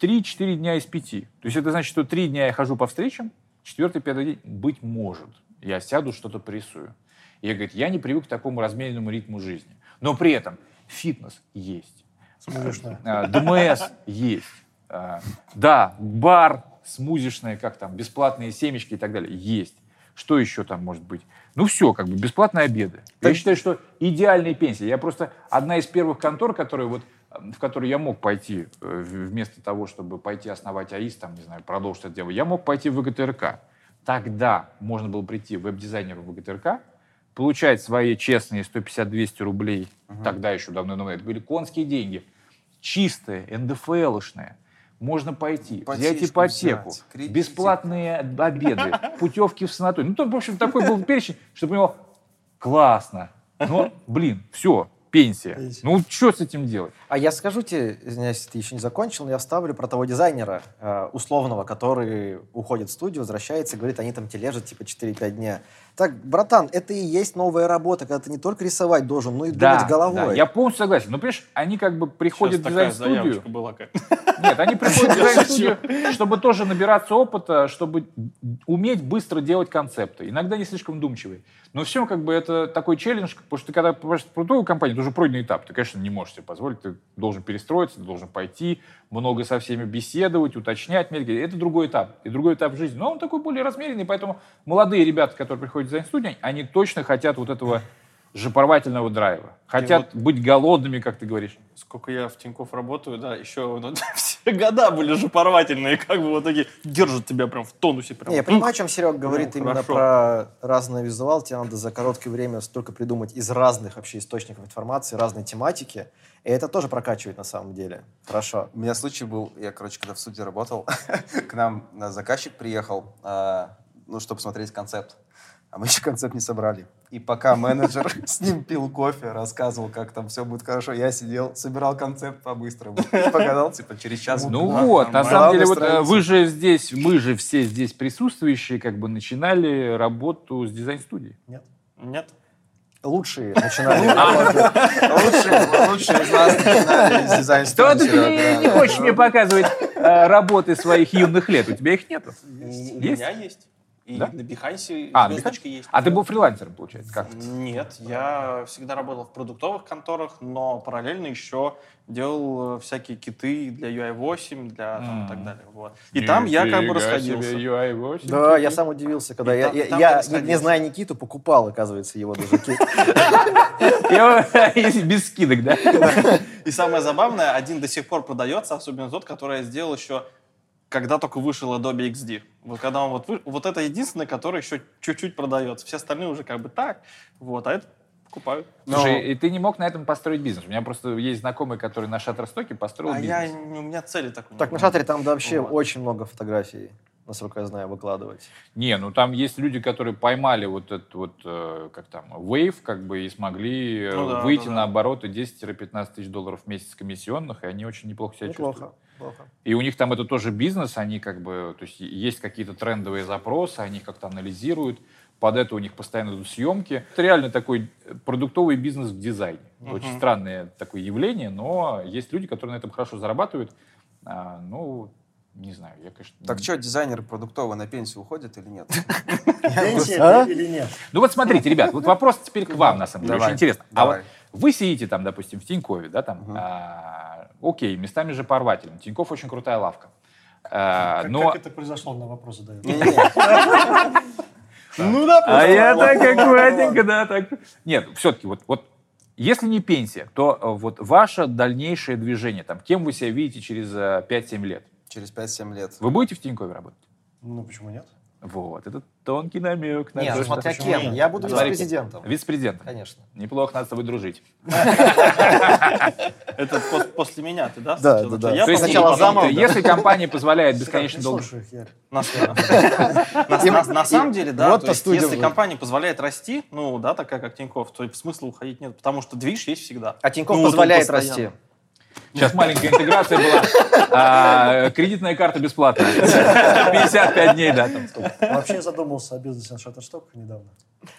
3-4 дня из 5. То есть это значит, что 3 дня я хожу по встречам, четвертый, пятый день, быть может, я сяду, что-то порисую. И я, говорит, я не привык к такому размеренному ритму жизни. Но при этом фитнес есть, Смешно. а, ДМС есть, а, да, бар смузишное, как там, бесплатные семечки и так далее, есть. Что еще там может быть? Ну все, как бы бесплатные обеды. Я считаю, что идеальная пенсия. Я просто одна из первых контор, которые вот э, в которую я мог пойти э, вместо того, чтобы пойти основать АИС, там, не знаю, продолжить это дело, я мог пойти в ВГТРК. Тогда можно было прийти веб-дизайнеру в ВГТРК, получать свои честные 150-200 рублей, тогда еще давно, это были конские деньги, чистые, НДФЛшные. Можно пойти, взять Ипотечку ипотеку, взять, кредитик. бесплатные обеды, путевки в санаторий. Ну, там, в общем, такой был перечень, что понимал, классно. Но, блин, все, пенсия. Пенсия. Ну, что с этим делать? А я скажу тебе, извиняюсь, если ты еще не закончил, но я вставлю про того дизайнера э, условного, который уходит в студию, возвращается и говорит, они там тележат типа 4-5 дня. Так, братан, это и есть новая работа, когда ты не только рисовать должен, но и думать головой. да, я полностью согласен. Но, понимаешь, они как бы приходят Сейчас в такая дизайн-студию. заявочка была. Нет, они приходят в дизайн-студию, чтобы тоже набираться опыта, чтобы уметь быстро делать концепты. Иногда не слишком вдумчивые. Но все как бы это такой челлендж, потому что ты когда попадаешь в крутую компанию, это уже пройденный этап. Ты, конечно, не можешь себе позволить, ты должен перестроиться, ты должен пойти, много со всеми беседовать, уточнять. мерки. Это другой этап. И другой этап жизни. Но он такой более размеренный, поэтому молодые ребята, которые приходят в дизайн-студию, они точно хотят вот этого жопорвательного драйва. Хотят быть голодными, как ты говоришь. Сколько я в Тинькофф работаю, да, еще ну, года были же порвательные, как бы вот такие, держат тебя прям в тонусе. Прям. Не, я понимаю, о чем Серега говорит Прям именно хорошо. про разный визуал. Тебе надо за короткое время столько придумать из разных вообще источников информации, разной тематики. И это тоже прокачивает на самом деле. Хорошо. У меня случай был, я, короче, когда в суде работал, к нам заказчик приехал, э, ну, чтобы смотреть концепт. А мы еще концепт не собрали. И пока менеджер с ним пил кофе, рассказывал, как там все будет хорошо, я сидел, собирал концепт по-быстрому. И Погадал, типа, через час. Ну вот, на самом деле, вот э, вы же здесь, мы же все здесь присутствующие, как бы начинали работу с дизайн-студией. Нет? Лучшие начинали. Лучшие лучшие из нас начинали с дизайн Что ты не хочешь мне показывать э, работы своих юных лет? У тебя их нету. У меня есть. И Да? на Бихансе А, на звездочка есть. А ты был фрилансером, получается, как? Нет, я всегда работал в продуктовых конторах, но параллельно еще делал э, всякие киты для UI8, для там, и М. так далее. Вот. И там я как бы расходился. себе, UI8. Да, я сам удивился, когда И я, там- я- там я, я не, не зная Никиту, покупал, оказывается, его даже кит. Без скидок, да? И самое забавное, один до сих пор продается, особенно тот, который я сделал еще когда только вышел Adobe XD. Вот когда он вот вы- вот это единственный, который еще чуть-чуть продается. Все остальные уже как бы так, вот, а это покупают. Слушай, и ты не мог на этом построить бизнес. У меня просто есть знакомый, который на Шаттерстоке построил А бизнес. я, у меня цели такой. Так, на шатре там вообще Вот. очень много фотографий, насколько я знаю, выкладывать. Не, ну там есть люди, которые поймали вот этот вот, э, как там, wave, как бы, и смогли э, Ну да, выйти да, на обороты 10-15 тысяч долларов в месяц комиссионных, и они очень неплохо себя чувствуют. Неплохо. Плохо. И у них там это тоже бизнес, они как бы, то есть есть какие-то трендовые запросы, они как-то анализируют, под это у них постоянно идут съемки. Это реально такой продуктовый бизнес в дизайне. Это Очень странное такое явление, но есть люди, которые на этом хорошо зарабатывают. А, ну, Не знаю, я, конечно... Так что, дизайнеры продуктовые на пенсию уходят или нет? Пенсия А? или нет? Ну вот смотрите, ребят, вот вопрос теперь к вам, на самом деле, Давай, очень интересно. А вот вы сидите там, допустим, в Тинькове, да, там, а, окей, местами же порвательно. Тиньков очень крутая лавка. А, Как, но... как это произошло, на вопрос. Не-не-не. Ну да, А я так аккуратненько, да, так. Нет, все-таки вот, вот если не пенсия, то э, вот ваше дальнейшее движение, там, кем вы себя видите через э, 5-7 лет? Через 5-7 лет. Вы будете в Тинькове работать? Ну, почему нет? Вот, это тонкий намек. на Нет, то, ну смотря кем. нет? Я буду вице-президентом. Вице-президент. Конечно. Неплохо, надо с тобой дружить. Это пос- после меня ты, да? Да, сначала? да, да. Я То есть, сначала замом, если компания позволяет Не бесконечно долго... На, самом деле, да, если компания позволяет расти, ну, да, такая как Тинькофф, то смысла уходить нет, потому что движ есть всегда. А Тинькофф Ну, позволяет расти. Сейчас маленькая интеграция была. А, Кредитная карта бесплатная. 55 дней, да. там сколько. Вообще задумался о бизнесе на Shutterstock недавно.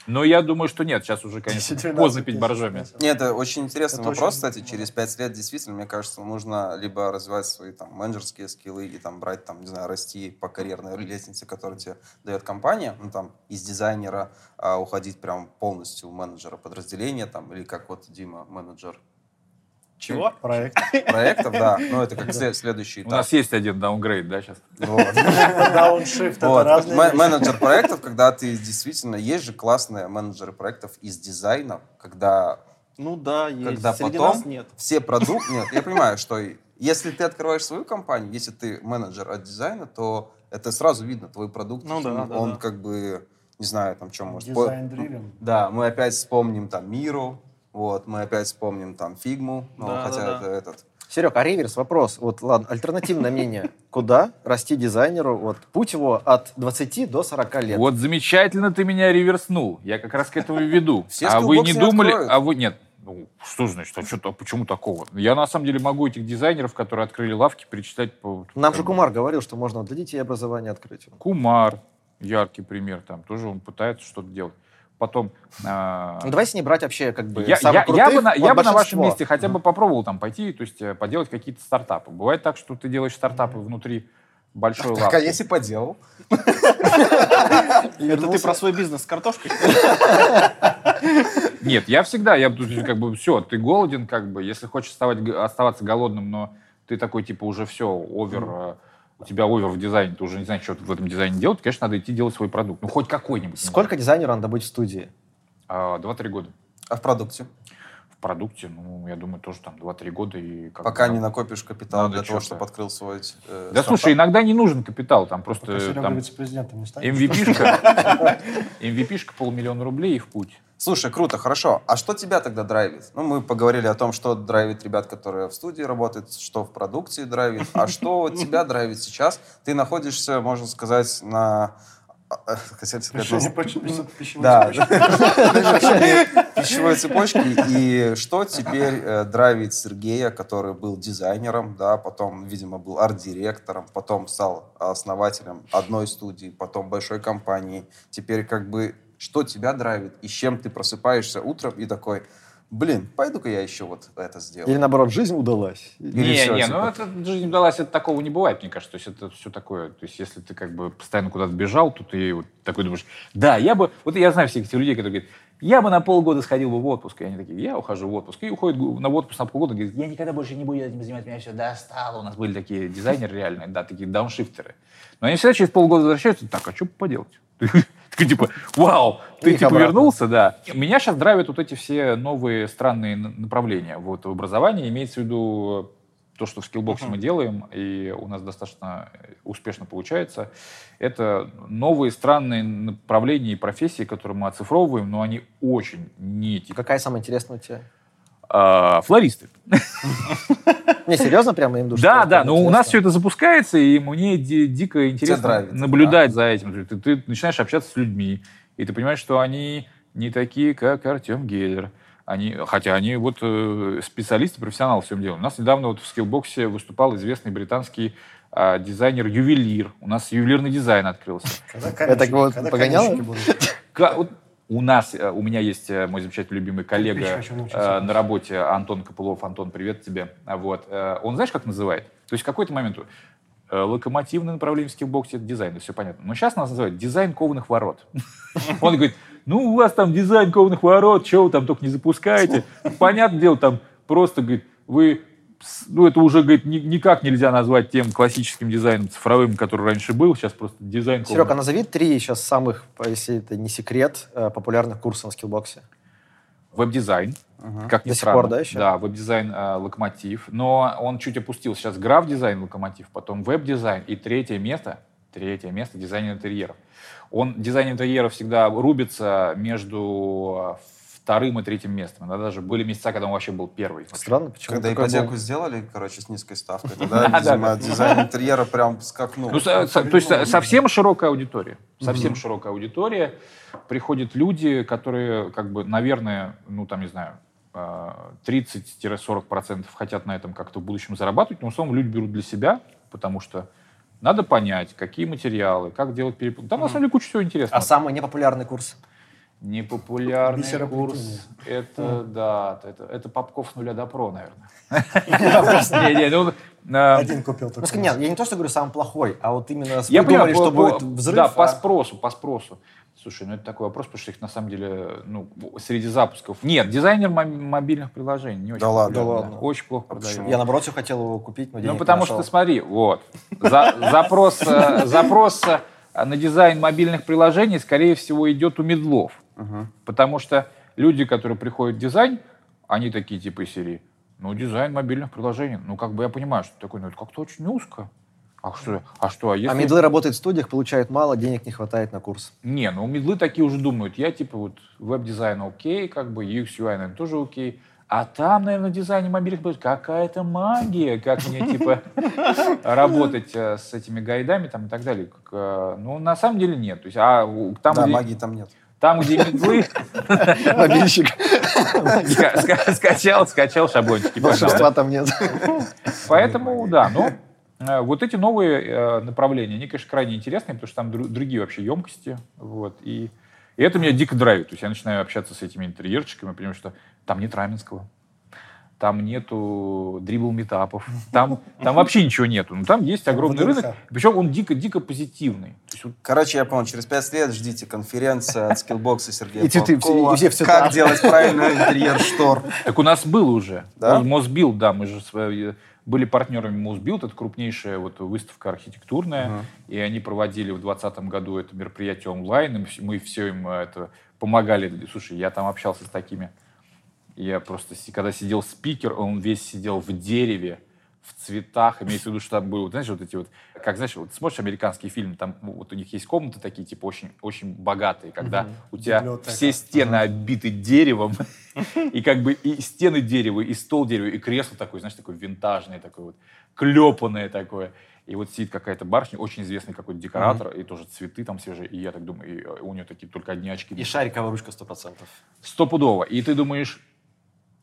Но я думаю, что нет. Сейчас уже, конечно, 10-12 поздно пить боржоми. Нет, это очень интересный Это вопрос, очень- кстати. Через 5 лет действительно, мне кажется, нужно либо развивать свои там менеджерские скиллы и там брать, там, не знаю, расти по карьерной лестнице, которую тебе дает компания, ну там из дизайнера а, уходить прям полностью в менеджера подразделения, там, или как вот Дима, менеджер Чего? Проект. проектов, да. Ну, это как след- следующий У этап. нас есть один даунгрейд, да, сейчас? Дауншифт. Это разные. Менеджер проектов, когда ты действительно... Есть же классные менеджеры проектов из дизайна, когда Ну да, есть. Когда Среди потом- нас нет. все продукты... Нет, я понимаю, что если ты открываешь свою компанию, если ты менеджер от дизайна, то это сразу видно, твой продукт, Ну да, он, да, он да. как бы, не знаю, там, что может... Дизайн-дривен. Да, мы опять вспомним там Миру, вот, мы опять вспомним там Фигму, ну, Да, хотя да, это да. этот... Серег, а реверс, вопрос. Вот, ладно, альтернативное мнение. Куда расти дизайнеру? Вот, путь его от 20 до 40 лет. Вот замечательно ты меня реверснул. Я как раз к этому и веду. Все а вы не не думали... откроют. А вы... Нет. Ну, что значит? А что, почему такого? Я на самом деле могу этих дизайнеров, которые открыли лавки, перечислять по... Нам как же бы, Кумар говорил, что можно для детей образование открыть. Кумар, яркий пример там. Тоже он пытается что-то делать. Потом... а, Ну, давайте не брать вообще как бы Я, самых я- я крутых бы, на, я бы на вашем месте хотя бы попробовал там пойти, то есть э, поделать какие-то стартапы. Бывает так, что ты делаешь стартапы внутри большой Так, а лавки. если поделал? Это ты про свой бизнес с картошкой? Нет, я всегда, я тут как бы все, ты голоден, как бы, если хочешь оставаться голодным, но ты такой типа уже все, овер, э, у тебя овер в дизайне, ты уже не знаешь, что в этом дизайне делать, конечно, надо идти делать свой продукт. Ну, хоть какой-нибудь. Сколько дизайнеру надо быть в студии? А, Два-три года. А в продукте? В продукте, ну, я думаю, тоже там два-три года. И как Пока бы, не накопишь капитал Надо для того, чтобы открыл свой... э, Да стартап. слушай, иногда не нужен капитал, там просто Пока там вице-президентом не станет. MVP-шка, MVP-шка полмиллиона рублей и в путь. Слушай, круто, хорошо. А что тебя тогда драйвит? Ну, мы поговорили о том, что драйвит ребят, которые в студии работают, что в продукции драйвит. А что тебя драйвит сейчас? Ты находишься, можно сказать, на... а, а, Хотел сказать, Решение пищевой Да, цепочки. пищевой цепочки. И что теперь э, драйвит Сергея, который был дизайнером, да, потом, видимо, был арт-директором, потом стал основателем одной студии, потом большой компании. Теперь как бы что тебя драйвит и с чем ты просыпаешься утром и такой, блин, пойду-ка я еще вот это сделаю. Или наоборот, жизнь удалась? Или не, всё, не, типа? ну это жизнь удалась, это такого не бывает, мне кажется. То есть это все такое. То есть если ты как бы постоянно куда-то бежал, то ты вот такой думаешь, да, я бы... Вот я знаю всех этих людей, которые говорят, я бы на полгода сходил бы в отпуск. И они такие, я ухожу в отпуск. И уходят гу- на отпуск на полгода, говорят, я никогда больше не буду этим заниматься, меня все достало. У нас были такие дизайнеры реальные, да, такие дауншифтеры. Но они всегда через полгода возвращаются, так, а что поделать? Такой типа, вау, ты типа обратно. вернулся, да. Меня сейчас драйвят вот эти все новые странные направления вот, в образовании. Имеется в виду то, что в скиллбоксе мы делаем, и у нас достаточно э, успешно получается. Это новые странные направления и профессии, которые мы оцифровываем, но они очень не Какая самая интересная у тебя? А, флористы. Не, серьезно, прямо им душу? Да, да, но у нас все это запускается, и мне ди- дико интересно наблюдать за этим. Ты, начинаешь общаться с людьми, и ты понимаешь, что они не такие, как Артем Геллер. Они, хотя они вот э, специалисты, профессионалы в своем деле. У нас недавно вот в скиллбоксе выступал известный британский а, дизайнер-ювелир. У нас ювелирный дизайн открылся. Когда Это каменщики- вот погоняло? У нас, э, у меня есть э, мой замечательный любимый коллега э, на работе, Антон Копылов. Антон, привет тебе. Вот. э, Он знаешь, как называет? То есть в какой-то момент Локомотивное направление в скиллбоксе — это дизайн, все понятно. Но сейчас нас называют дизайн кованых ворот. Он говорит, ну, у вас там дизайн кованых ворот, чего вы там только не запускаете. Понятное дело, там просто, говорит, вы ну, это уже, говорит, ни- никак нельзя назвать тем классическим дизайном цифровым, который раньше был. Сейчас просто дизайн Серега, кованых- назови три сейчас самых, если это не секрет, э, популярных курса на скиллбоксе. Веб-дизайн, как ни До сих странно. пор, да, еще? Да, веб-дизайн э, локомотив. Но он чуть опустил. Сейчас граф-дизайн локомотив, потом веб-дизайн. И третье место, третье место дизайн интерьеров. Он, дизайн интерьеров всегда рубится между э, вторым и третьим местом. Да, даже были месяца, когда он вообще был первый. Странно, почему Когда ипотеку был? сделали, короче, с низкой ставкой, тогда, Да, видимо, дизайн интерьера прям скакнул. Ну, то есть со- совсем широкая аудитория. Совсем широкая аудитория. Приходят люди, которые, как бы, наверное, ну, там, не знаю, э, 30-40% хотят на этом как-то в будущем зарабатывать, но в основном люди берут для себя, потому что надо понять, какие материалы, как делать перепутку. Там, на самом деле, куча всего интересного. А самый непопулярный курс? Непопулярный курс. Это, да, это, это Попков с нуля до про, наверное. Не, не, ну, э, Один купил только. нет, я не то, что говорю самый плохой, а вот именно Я вы думали, понимаю, что будет взрыв. Да, по а- спросу, по спросу. Слушай, ну это такой вопрос, потому что их на самом деле, ну, среди запусков. Нет, дизайнер мо- мобильных приложений не очень. Да ладно? Да ладно. Очень плохо А продает. почему? Я, наоборот, все хотел его купить, но денег Ну, потому что, смотри, вот, За- запрос, э, запрос э, на дизайн мобильных приложений, скорее всего, идет у мидлов. Потому что люди, которые приходят в дизайн, они такие типа из серии, ну, дизайн мобильных приложений, ну, как бы я понимаю, что такое, ну, это как-то очень узко. А что, а что, а если... А мидлы работают в студиях, получают мало, денег не хватает на курс. Не, ну мидлы такие уже думают, я типа вот веб-дизайн окей, как бы UX, UI, наверное, тоже окей. А там, наверное, в дизайне мобильных будет какая-то магия, как мне, типа, работать э, с этими гайдами там и так далее. Э, Ну, на самом деле нет. То есть, а там, Да, магии там нет. Там, где мидлы, Мобильщик. ска- ска- скачал, скачал шаблончики. Волшебства там нет. Поэтому, да, ну, э, вот эти новые э, направления, они, конечно, крайне интересные, потому что там дру- другие вообще емкости, вот, и, и это меня дико драйвит, то есть я начинаю общаться с этими интерьерчиками, потому что там нет Раменского, там нету дрибл метапов, там, там вообще ничего нету, но там есть огромный рынок, причем он дико-дико позитивный. То есть вот Короче, я понял, через пять лет ждите конференция от скиллбокса Сергея И Попкова. и все. Как делать правильно интерьер штор. Так у нас было уже. Да? Мосбилд, да, мы же свои- были партнерами Мосбилд, это крупнейшая вот выставка архитектурная, и они проводили в 2020 году это мероприятие онлайн, и мы все им э, это помогали. Слушай, я там общался с такими, я просто, когда сидел спикер, он весь сидел в дереве, в цветах, имеется в виду, что там были, знаешь, вот эти вот, как, знаешь, вот смотришь американские фильмы, там вот у них есть комнаты такие, типа, очень, очень богатые, когда у тебя Библиотека. все стены обиты деревом, и как бы и стены дерева, и стол дерева, и кресло такое, знаешь, такое винтажное, такое вот, клепанное такое. И вот сидит какая-то барышня, очень известный какой-то декоратор, и тоже цветы там свежие, и я так думаю, и э, у нее такие только одни очки. И шариковая ручка 100%. Стопудово. И ты думаешь,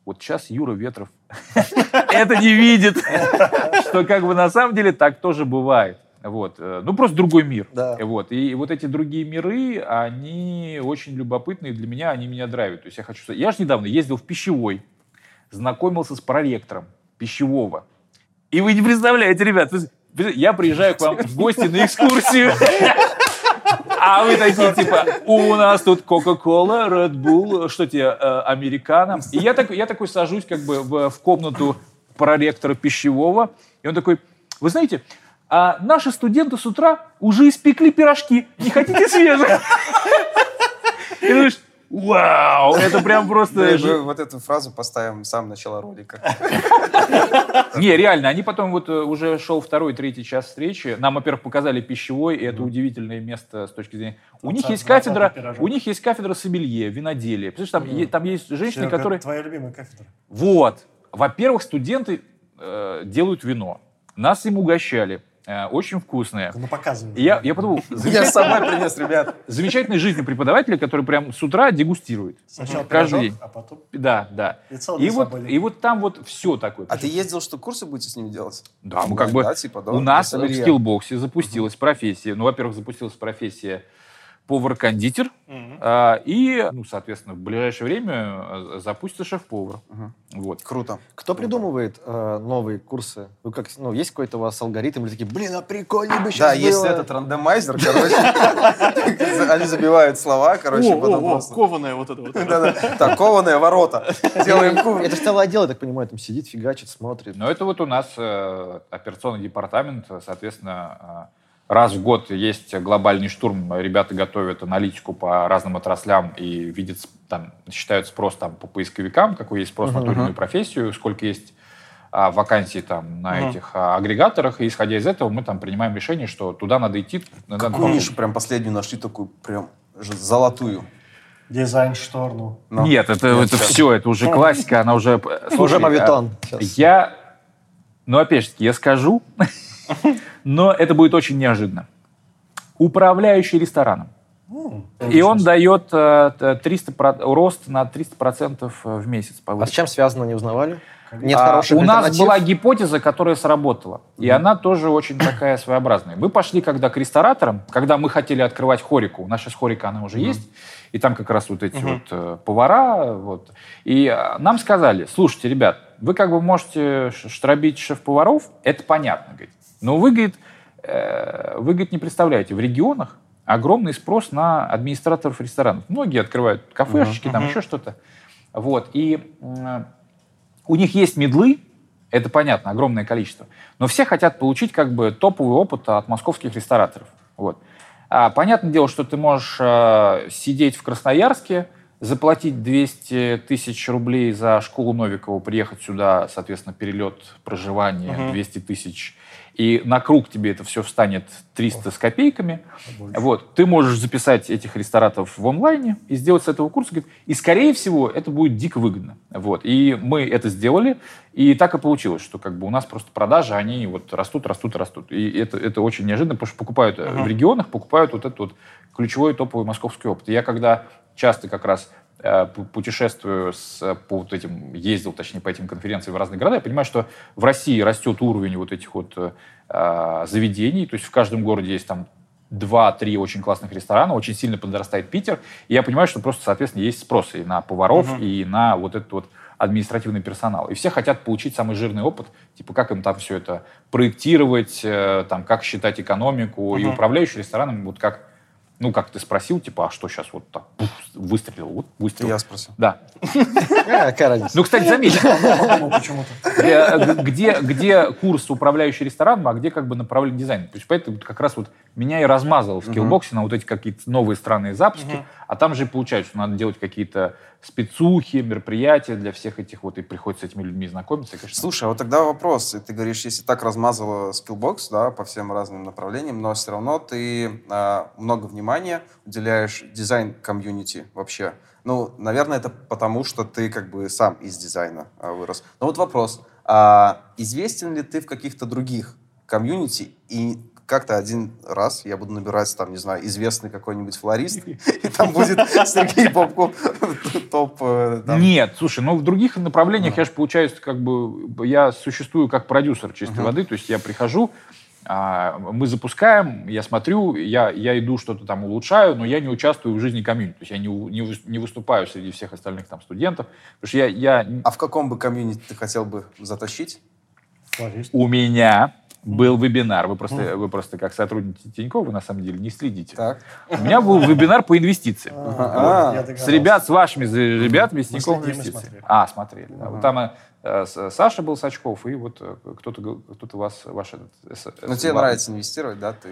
вот сейчас Юра Ветров это не видит, что как бы на самом деле так тоже бывает. Вот. э, Ну, просто другой мир. Да. Вот. И вот эти другие миры, они очень любопытные. Для меня они меня драйвят. То есть я хочу сказать, я же недавно ездил в пищевой, знакомился с проректором пищевого. И вы не представляете, ребят, я приезжаю к вам в гости на экскурсию, а вы такие, типа, у нас тут Кока-Кола, Red Bull, что тебе, э, американо. И я такой, я такой сажусь как бы в, в комнату проректора пищевого, и он такой, вы знаете, а наши студенты с утра уже испекли пирожки. Не хотите свежих? И думаешь, вау, это прям просто... Вот эту фразу поставим в самое начало ролика. Не, реально, они потом вот э, уже шел второй, третий час встречи. Нам, во-первых, показали пищевой, и это удивительное место с точки зрения. У них есть кафедра, у них есть кафедра сомелье, виноделия. Представляешь, там, есть женщины, которые. Твоя любимая кафедра. Вот. Во-первых, студенты э, делают вино. Нас им угощали. Э, очень вкусное. Ну, показывай. Я, я подумал, Я замечательный, с собой принес, ребят. замечательный жизнь преподавателя, который прям с утра дегустирует. Сначала каждый день. а потом Да, да. и вот, и вот там вот все такое. А ты ездил, что курсы будете с ними делать? Да, мы как бы... Типа, У нас в скиллбоксе запустилась профессия. Ну, во-первых, запустилась профессия повар-кондитер, а, и, ну, соответственно, в ближайшее время э, запустится шеф-повар. Мгм. Вот. Круто. Кто придумывает э, новые курсы? Вы как, ну, есть какой-то у вас алгоритм? Или такие, блин, а прикольно бы Да, сейчас есть этот рандомайзер, короче. Они забивают слова, короче, потом просто... кованая вот это вот. Да-да. Так, кованые ворота. Делаем кур. Это же целое отдел, я так понимаю, там сидит, фигачит, смотрит. Но это вот у нас э, операционный департамент, соответственно, э, раз в год есть глобальный штурм, ребята готовят аналитику по разным отраслям и видят, там, считают спрос там, по поисковикам, какой есть спрос на ту или иную профессию, сколько есть а, вакансий там на Мгм. этих а, агрегаторах, и исходя из этого мы там принимаем решение, что туда надо идти. на данный Какую нишу прям последнюю нашли, такую прям золотую? Дизайн штор, ну. Ну. Нет, это, это все, это уже классика, она уже... Уже мавитон. а. Я, ну, опять же я скажу, но это будет очень неожиданно. Управляющий рестораном. И он дает э, т- 300 про- рост на 300% в месяц. по А с чем связано, не узнавали? Нет А, хороших У нас была гипотеза, которая сработала. И она тоже очень такая своеобразная. Мы пошли когда к рестораторам, когда мы хотели открывать хорику. У нас сейчас хорика, она уже есть. И там как раз вот эти вот э, повара. Вот. И э, нам сказали, слушайте, ребят, вы как бы можете ш- штробить шеф-поваров, это понятно, говорит. Но вы, говорит, э, вы, говорит, не представляете, в регионах огромный спрос на администраторов ресторанов. Многие открывают кафешечки, там еще что-то. Вот. И м, у них есть медлы, это понятно, огромное количество, но все хотят получить как бы топовый опыт от московских рестораторов. Вот. А, понятное дело, что ты можешь э, сидеть в Красноярске, заплатить 200 тысяч рублей за школу Новикова, приехать сюда, соответственно, перелет, проживание, Мгм. 200 тысяч, и на круг тебе это все встанет 300 с копейками. Вот. Ты можешь записать этих рестораторов в онлайне и сделать с этого курса. говорит, И, скорее всего, это будет дико выгодно. Вот. И мы это сделали. И так и получилось, что как бы у нас просто продажи, они вот растут, растут, растут. И это, это очень неожиданно, потому что покупают э, в регионах, покупают вот этот вот ключевой топовый московский опыт. И я когда часто как раз путешествую с, э, по вот этим, ездил, точнее, по этим конференциям в разные города, я понимаю, что в России растет уровень вот этих вот э, заведений, то есть в каждом городе есть там два-три очень классных ресторана, очень сильно подрастает Питер, и я понимаю, что просто, соответственно, есть спрос и на поваров, и на вот этот вот административный персонал. И все хотят получить самый жирный опыт, типа как им там все это проектировать, э, там, как считать экономику, и управляющий рестораном, вот как, ну, как ты спросил, типа, а что сейчас вот так пуф, выстрелил, вот выстрелил. Я спросил. Да. А? Ну, кстати, заметь, э, где, где курс управляющий рестораном, а где как бы направление дизайна. То есть поэтому как раз вот меня и размазало в скиллбоксе на вот эти какие-то новые странные запуски, а там же получается, надо делать какие-то спецухи, мероприятия для всех этих вот, и приходится с этими людьми знакомиться. конечно, Слушай, а вот тогда вопрос. Ты говоришь, если так размазала Skillbox, да, по всем разным направлениям, но все равно ты а, много внимания уделяешь дизайн-комьюнити вообще. Ну, наверное, это потому, что ты как бы сам из дизайна а, вырос. Но вот вопрос. а известен ли ты в каких-то других комьюнити и как-то один раз я буду набирать, там, не знаю, известный какой-нибудь флорист, и там будет Сергей Попков топ... э, там, Нет, слушай, ну в других направлениях я же получаюсь как бы, я существую как продюсер чистой воды, то есть я прихожу, а, мы запускаем, я смотрю, я, я иду что-то там улучшаю, но я не участвую в жизни комьюнити, то есть я не, не, не выступаю среди всех остальных там студентов, потому что я, я А в каком бы комьюнити ты хотел бы затащить? Флорист. у меня был вебинар, вы просто, вы просто как сотрудники Тинькофф, вы на самом деле не следите. Так. У меня был вебинар по инвестициям. А, С ребят, с вашими ребятами следим и Инвестиции. А, смотрели. да. Вот там с- Саша был Сачков, и вот э, кто-то кто-то вас, ваш этот... с- Ну, тебе ладно. нравится инвестировать, да? Ты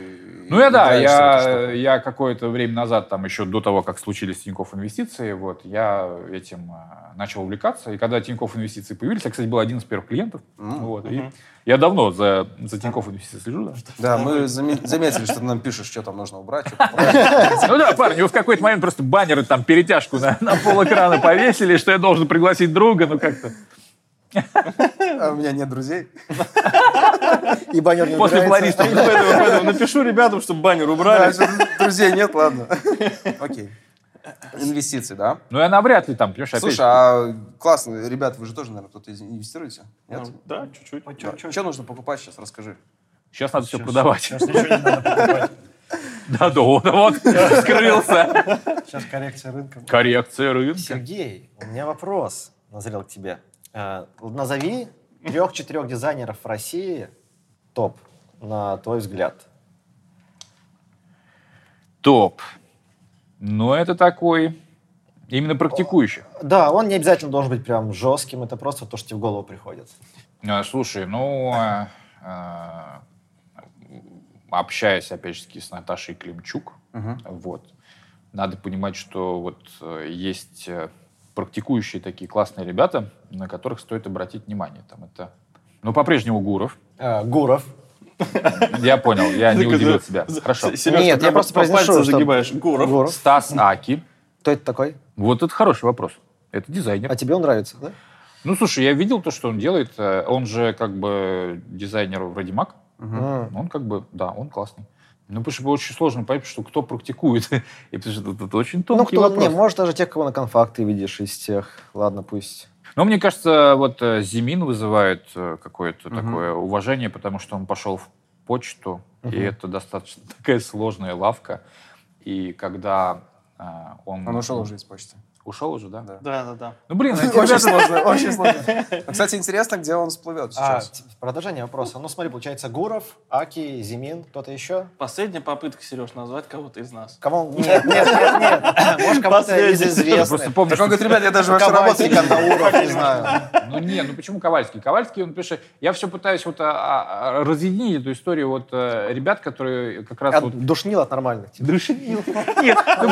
Ну, я да, я, я какое-то время назад, там еще до того, как случились Тинькофф инвестиции, вот, я этим э, начал увлекаться. И когда Тинькофф инвестиции появились, я, кстати, был один из первых клиентов. М. Вот, и я давно за, за Тинькофф инвестиции слежу. Да. Да, мы заме- заметили, что ты нам пишешь, что там нужно убрать. Ну да, парни, вы в какой-то момент просто баннеры там перетяжку на, на пол экрана повесили, что я должен пригласить друга, ну как-то. А у меня нет друзей. И баннер не После поэтому напишу ребятам, чтобы баннер убрали. Друзей нет, ладно. Окей. Инвестиции, да? Ну я навряд ли там, понимаешь, Слушай, а классно, ребята, вы же тоже, наверное, кто-то инвестируете? Нет? Ну, Да, чуть-чуть. Что нужно покупать сейчас, расскажи. сейчас надо все продавать. Сейчас ничего не надо покупать. Да, да, вот, вот, скрылся. Сейчас коррекция рынка. Коррекция рынка. Сергей, у меня вопрос назрел к тебе. Э, Назови трех-четырех дизайнеров в России топ, на твой взгляд. Топ. Ну, это такой именно практикующий. Да, он не обязательно должен быть прям жестким, это просто то, что тебе в голову приходит. А, Слушай, ну, э, общаясь, опять же, с Наташей Климчук, вот, надо понимать, что вот есть практикующие такие классные ребята, на которых стоит обратить внимание. Там это, ну, по-прежнему Гуров. Э, Гуров. Я понял, я не удивил себя. Хорошо. Нет, я просто по произношу, загибаешь. Гуров. Стас Аки. Кто это такой? Вот это хороший вопрос. Это дизайнер. А тебе он нравится, да? Ну, слушай, я видел то, что он делает. Э, Он же как бы дизайнер вроде Mac. М. Он как бы, да, он классный. Ну, потому что очень сложно понять, что кто практикует. И потому что это, это очень Ну, тонкий кто, вопрос. не, может, даже тех, кого на конфакт ты видишь из тех. Ладно, пусть. Но мне кажется, вот э, Зимин вызывает э, какое-то Мгм. такое уважение, потому что он пошел в почту, Мгм. и это достаточно такая сложная лавка. И когда э, он... Он ушел уже из почты. Ушел уже, да? Да. Да, да, да. Ну, блин, эти Очень ребята- сложно, очень сложно. Ну, Кстати, интересно, где он всплывет А, сейчас. т- продолжение вопроса. Ну, смотри, получается, Гуров, Аки, Зимин, кто-то еще? Последняя попытка, Сереж, назвать кого-то из нас. Кого? Нет, нет, нет, нет. Может, кого-то из. Я просто известных. помню, Так он говорит, ребят, я даже работать Ковальский, Кандауров, не знаю. Ну не, ну почему Ковальский? Ковальский, он пишет, я все пытаюсь вот а, а, разъединить эту историю вот э, ребят, которые как раз вот От- Душнил от нормальных. типа. Душнил. Нет, ну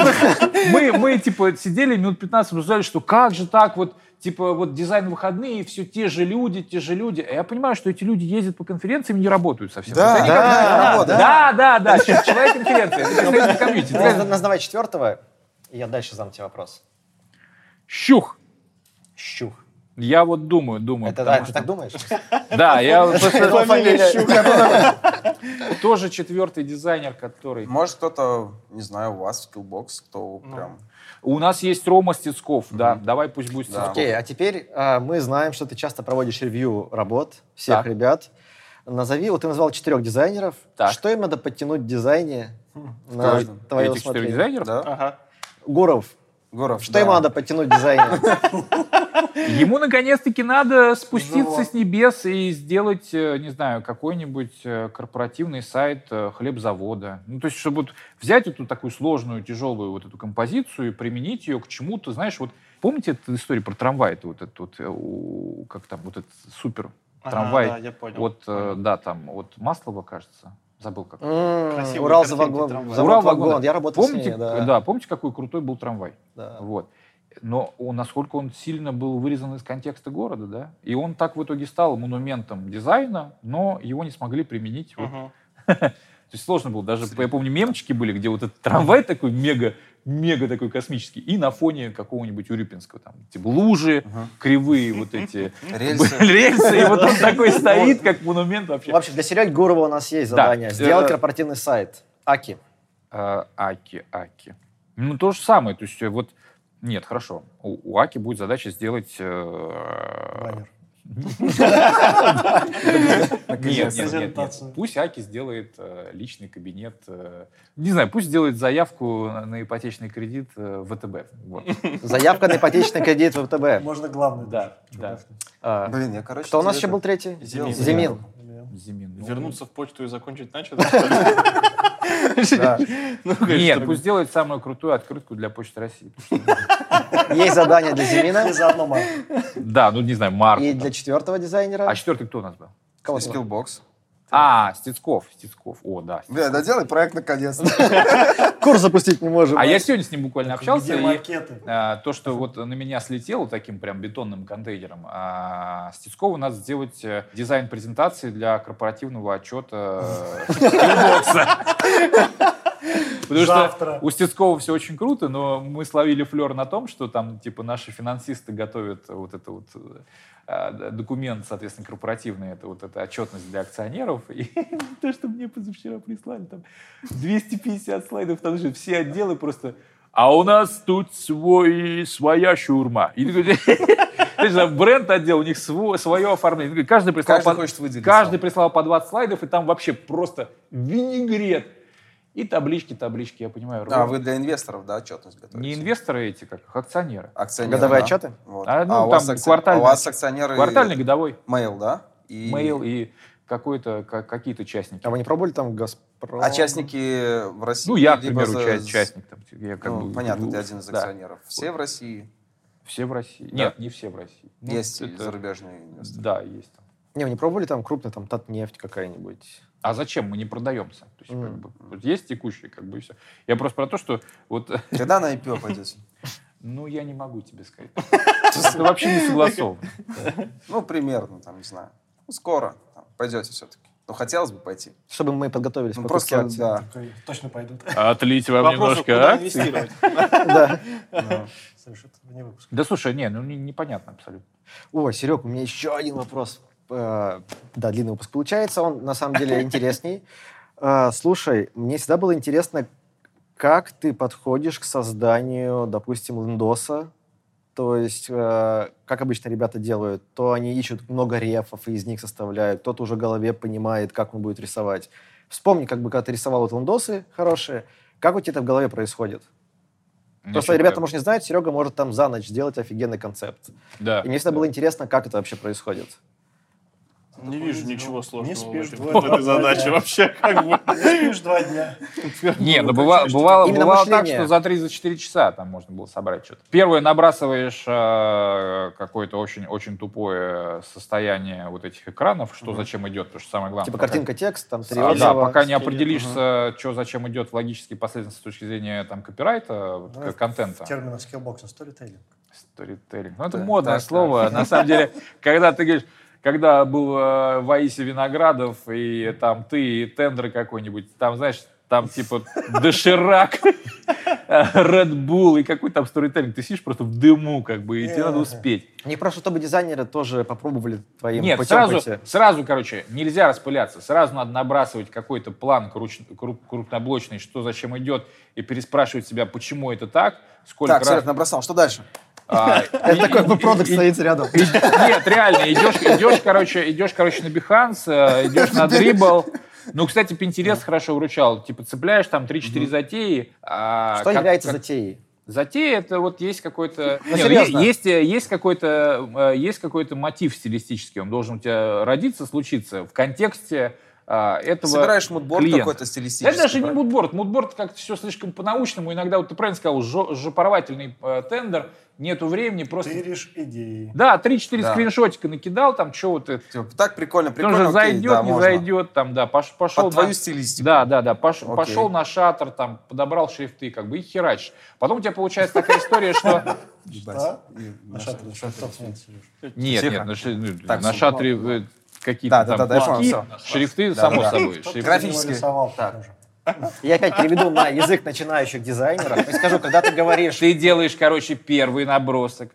мы, мы, типа, сидели минут 15, обсуждали, что как же так вот, типа, вот дизайн выходные, все те же люди, те же люди. А я понимаю, что эти люди ездят по конференциям и не работают совсем. Да, Это они да, да, работают. да, да, да, ч- человек конференции, это представитель комьюнити. Наз- Назвай четвертого, и я дальше задам тебе вопрос. Щух. Щух. Я вот думаю, думаю. Это, потому а, ты что- так думаешь? Да, я тоже четвертый дизайнер, который... Может, кто-то, не знаю, у вас в Skillbox, кто Ну. прям... У нас есть Рома Стецков, да, давай пусть будет. Стецков. Окей, а теперь а, мы знаем, что ты часто проводишь ревью работ всех Так. ребят. Назови, вот ты назвал четырех дизайнеров. Так. Что им надо подтянуть в дизайне на каждом. твое Этих четырех дизайнеров? Да? Ага. Гуров, Гуров, что да. ему надо подтянуть в дизайне? Ему наконец-таки надо спуститься с небес и сделать, э, не знаю, какой-нибудь э, корпоративный сайт э, хлебзавода. Ну, то есть, чтобы вот взять эту такую сложную, тяжелую вот эту композицию и применить ее к чему-то, знаешь, вот помните эту историю про трамвай, это вот этот вот, как там, вот этот супер Ага, трамвай. да, я понял. Вот, да, там, вот Маслова, кажется, забыл как. М, Красивые Урал трамвая. завод Урал-вагон. вагон. Я работал Помните, с ней, да. да, помните, какой крутой был трамвай? Да. Вот. Но он, насколько он сильно был вырезан из контекста города, да? И он так в итоге стал монументом дизайна, но его не смогли применить. вот. То есть сложно было. Даже, я помню, мемчики были, где вот этот трамвай такой мега, мега такой космический, и на фоне какого-нибудь Урюпинского, там, типа лужи, Мгм. кривые вот эти Рельсы. рельсы, и вот он такой стоит, как монумент вообще. В общем, для Сереги Гурова у нас есть Да. задание. Сделать Э, корпоративный сайт. Аки. А, Аки, Аки. Ну, то же самое. То есть, э, вот, нет, хорошо. У, у Аки будет задача сделать... э, Баннер. Нет. Пусть Аки сделает э, личный кабинет. э, не знаю, пусть сделает заявку на, ипотечный кредит э, в ВТБ. Заявка на ипотечный кредит в ВТБ. Можно главный. Да, да. А, Блин, я, короче... Кто у нас еще был третий? Зимин. Зимин. ну, Вернуться в почту и закончить начато. Ну, Нет, пусть сделает самую крутую открытку для Почты России. Есть задание для Зимина И заодно Марк. Да, ну не знаю, Марк. и для четвертого дизайнера. А четвертый кто у нас был? Кого Skillbox. А, Стецков. Стецков. О, да. Бля, доделай проект наконец-то. Курс запустить не можем. А я сегодня с ним буквально общался. Где макеты? а, то, что вот на меня слетело таким прям бетонным контейнером, а, Стецкову надо сделать э, дизайн презентации для корпоративного отчета э. Потому Завтра. что у Стецкова все очень круто, но мы словили флер на том, что там типа наши финансисты готовят вот это вот э, документ, соответственно, корпоративный, это вот эта отчетность для акционеров. И то, что мне позавчера прислали, там 250 слайдов, там же все отделы просто а у нас тут свой, своя шаурма. И ты бренд отдел, у них сво- свое оформление. Каждый прислал, Каждый по, каждый прислал по 20 слайдов, и там вообще просто винегрет. И таблички, таблички, я понимаю. А, ровно. вы для инвесторов, да, отчетность готовите? Не инвесторы эти, как акционеры. Акционеры, Годовые да? отчеты? Вот. А, ну, у вас там акци- квартальные. У вас акционеры... Квартальный, годовой. Mail, да? И... Mail и какой-то, ка- какие-то частники. А вы не пробовали там Газпром? А частники в России? Ну, я, к примеру, за- ча- частник. Там, я как Ну, бы, понятно, ну, ты один из да. акционеров. Все в России? Все в России. Да. Нет, не все в России. Ну, Есть это- зарубежные инвесторы. Да, есть. там. Не, вы не пробовали там крупный, там, Татнефть какая-нибудь? А зачем? Мы не продаемся. То есть, Мгм. как бы, вот есть текущие, как бы, и все. Я просто про то, что вот, Когда на IPO пойдете? ну, я не могу тебе сказать. Это вообще не согласовано. Ну, примерно, там, не знаю. Ну, скоро пойдете все-таки. Ну, хотелось бы пойти. Чтобы мы подготовились Ну, к просто, акций. да. Точно пойдут. Отлить вам немножко акций. инвестировать. Да. Слушай, это не выпуск. Да слушай, не, ну не- непонятно абсолютно. О, Серег, у меня еще один вопрос. Да, длинный выпуск получается, он на самом деле интересней. Э, Слушай, мне всегда было интересно, как ты подходишь к созданию, допустим, лендоса. То есть, э, как обычно ребята делают, то они ищут много рефов и из них составляют, кто-то уже в голове понимает, как он будет рисовать. Вспомни, как бы, когда ты рисовал вот лендосы хорошие, как у тебя это в голове происходит? Просто Значит, ребята, э, может, не знают, Серега может там за ночь сделать офигенный концепт. Да. И мне всегда было интересно, как это вообще происходит. Не вижу ничего сложного Не в спишь этой- два в этой задаче вообще. Как бы. Не спишь два дня. Не, ну Ну, бывало, бывало, именно бывало так, что за 3-4 часа там можно было собрать что-то. Первое, набрасываешь э, какое-то очень, очень тупое состояние вот этих экранов, что зачем идет, потому что самое главное. Типа картинка, текст, там три А, да, пока не определишься, что зачем идет в логической последовательности с точки зрения там копирайта, Ну, контента. В терминах скиллбокса сторителлинг. Сторителлинг. Ну, это Да, модное слово. На самом деле, когда ты говоришь, когда был э, Ваиси Виноградов, и там ты, и тендер какой-нибудь, там, знаешь, там типа доширак, Red Bull и какой там сторителлинг. Ты сидишь просто в дыму, как бы, и тебе надо успеть. Не прошу, чтобы дизайнеры тоже попробовали твоим Нет, путем сразу, сразу, короче, нельзя распыляться. Сразу надо набрасывать какой-то план круч- круп- крупноблочный, что зачем идет, и переспрашивать себя, почему это так, сколько Так, раз... Серег, набросал. Что дальше? А, Это такой бы продукт стоит рядом. Нет, реально, идешь, идешь, короче, идешь, короче, на Behance, э, идешь на Dribble. Ну, кстати, Pinterest хорошо выручал. Типа, цепляешь там 3-4 затеи. а Что является затеей? Затея это вот есть какой-то Ну, е- есть э, есть какой-то э, есть какой-то мотив стилистический он должен у тебя родиться случиться в контексте а, этого Собираешь мудборд какой-то стилистический. Это даже не мудборд. Мудборд как-то все слишком по-научному. Иногда, вот ты правильно сказал, жо- жопорвательный э, тендер, нету времени, просто... Тыришь идеи. Да, 3-4 Да. скриншотика накидал, там что вот это. Типа, так прикольно, прикольно, же окей, зайдет, да, не можно. зайдет, там, да, пош- пошел Под твою на... стилистику. Да, да, да, пош- Окей. пошел на шаттер, там, подобрал шрифты, как бы, и херачишь. Потом у тебя получается такая история, что... На? Нет, нет, на шатре э, какие-то Да, да, там да, да, куски, всё. шрифты, Да, само да, да. собой. Шрифты. Графически. Так. Я опять переведу на язык начинающих дизайнеров. И скажу, когда ты говоришь... Ты делаешь, короче, первый набросок,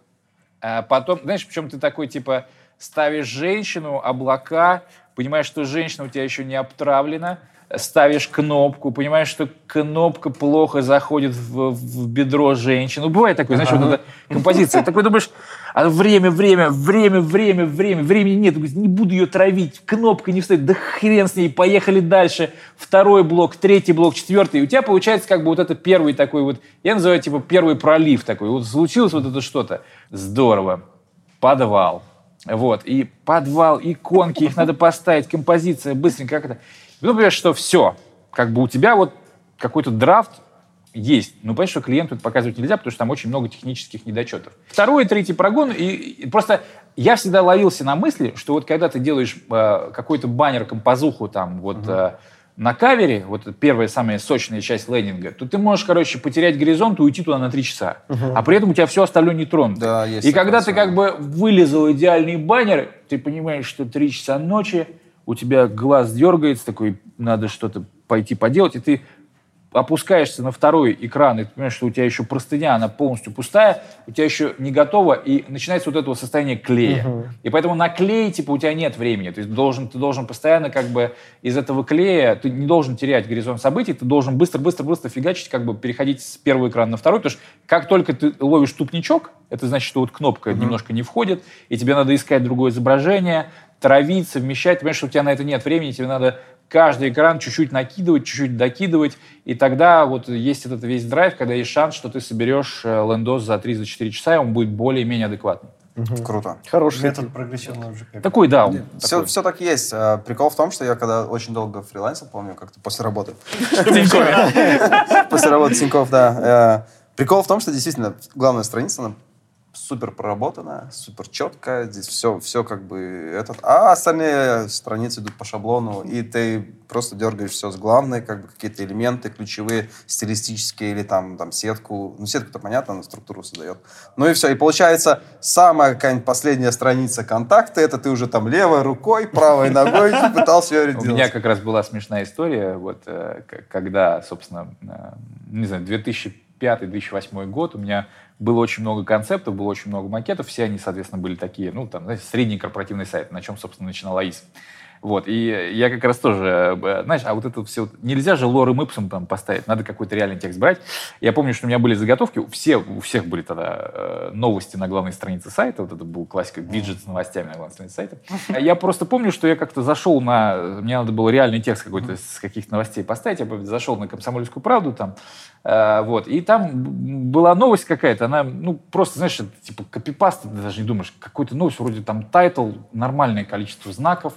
а потом, знаешь, причем ты такой, типа, ставишь женщину, облака, понимаешь, что женщина у тебя еще не обтравлена, ставишь кнопку, понимаешь, что кнопка плохо заходит в, в бедро женщины. Ну, бывает такое, знаешь, вот эта композиция. Такой думаешь, а время, время, время, время, время, времени нет. Не буду ее травить, кнопка не встает, да хрен с ней, поехали дальше. Второй блок, третий блок, четвертый. И у тебя получается как бы вот это первый такой вот, я называю типа первый пролив такой. Вот случилось вот это что-то. Здорово. Подвал. Вот. И подвал, иконки, их надо поставить, композиция, быстренько как это. Потом понимаешь, что все. Как бы у тебя вот какой-то драфт есть. Но понятно, что клиенту это показывать нельзя, потому что там очень много технических недочетов. Второй и третий прогон. И, и просто я всегда ловился на мысли, что вот когда ты делаешь э, какой-то баннер, композуху там вот э, на кавере, вот первая самая сочная часть лендинга, то ты можешь, короче, потерять горизонт и уйти туда на три часа. А при этом у тебя все остальное не тронуто. Да, есть и когда ты как бы вылезал идеальный баннер, ты понимаешь, что три часа ночи, у тебя глаз дергается, такой, надо что-то пойти поделать, и ты опускаешься на второй экран, и ты понимаешь, что у тебя еще простыня, она полностью пустая, у тебя еще не готова, и начинается вот это вот состояние клея. И поэтому на клей, типа, у тебя нет времени. То есть должен, ты должен постоянно как бы из этого клея, ты не должен терять горизонт событий, ты должен быстро-быстро-быстро фигачить, как бы переходить с первого экрана на второй, потому что как только ты ловишь тупничок, это значит, что вот кнопка немножко не входит, и тебе надо искать другое изображение, травить, совмещать. Ты понимаешь, что у тебя на это нет времени, тебе надо каждый экран чуть-чуть накидывать, чуть-чуть докидывать, и тогда вот есть этот весь драйв, когда есть шанс, что ты соберешь э, лендос за 3-4 часа, и он будет более-менее адекватный. Круто. Хороший Метод прогрессивного ЖК. Такой, да, Все, такой. все так и есть. А, Прикол в том, что я когда очень долго фрилансил, помню, как-то после работы. После работы Тинькофф, да. Э, Прикол в том, что действительно главная страница, супер проработана, супер четкая, здесь все, все как бы этот, а остальные страницы идут по шаблону, и ты просто дергаешь все с главной, как бы какие-то элементы ключевые, стилистические или там, там сетку, ну сетку-то понятно, она структуру создает. Ну и все, и получается самая какая-нибудь последняя страница контакта, это ты уже там левой рукой, правой ногой пытался ее У меня как раз была смешная история, вот, э, когда, собственно, э, не знаю, 2005-2008 год, у меня было очень много концептов, было очень много макетов, все они, соответственно, были такие, ну, там, знаете, средний корпоративный сайт, на чем, собственно, начинал АИС. Вот, и я как раз тоже, э, знаешь, а вот это все, нельзя же лорем ипсом там поставить, надо какой-то реальный текст брать. Я помню, что у меня были заготовки, у, все, у всех были тогда э, новости на главной странице сайта, вот это был классика, виджет с новостями на главной странице сайта. Я просто помню, что я как-то зашел на, мне надо было реальный текст какой-то с каких-то новостей поставить, я зашел на «Комсомольскую правду» там, вот, и там была новость какая-то, она, ну, просто, знаешь, это, типа копипаст, ты даже не думаешь, какой-то новость, вроде там title, нормальное количество знаков,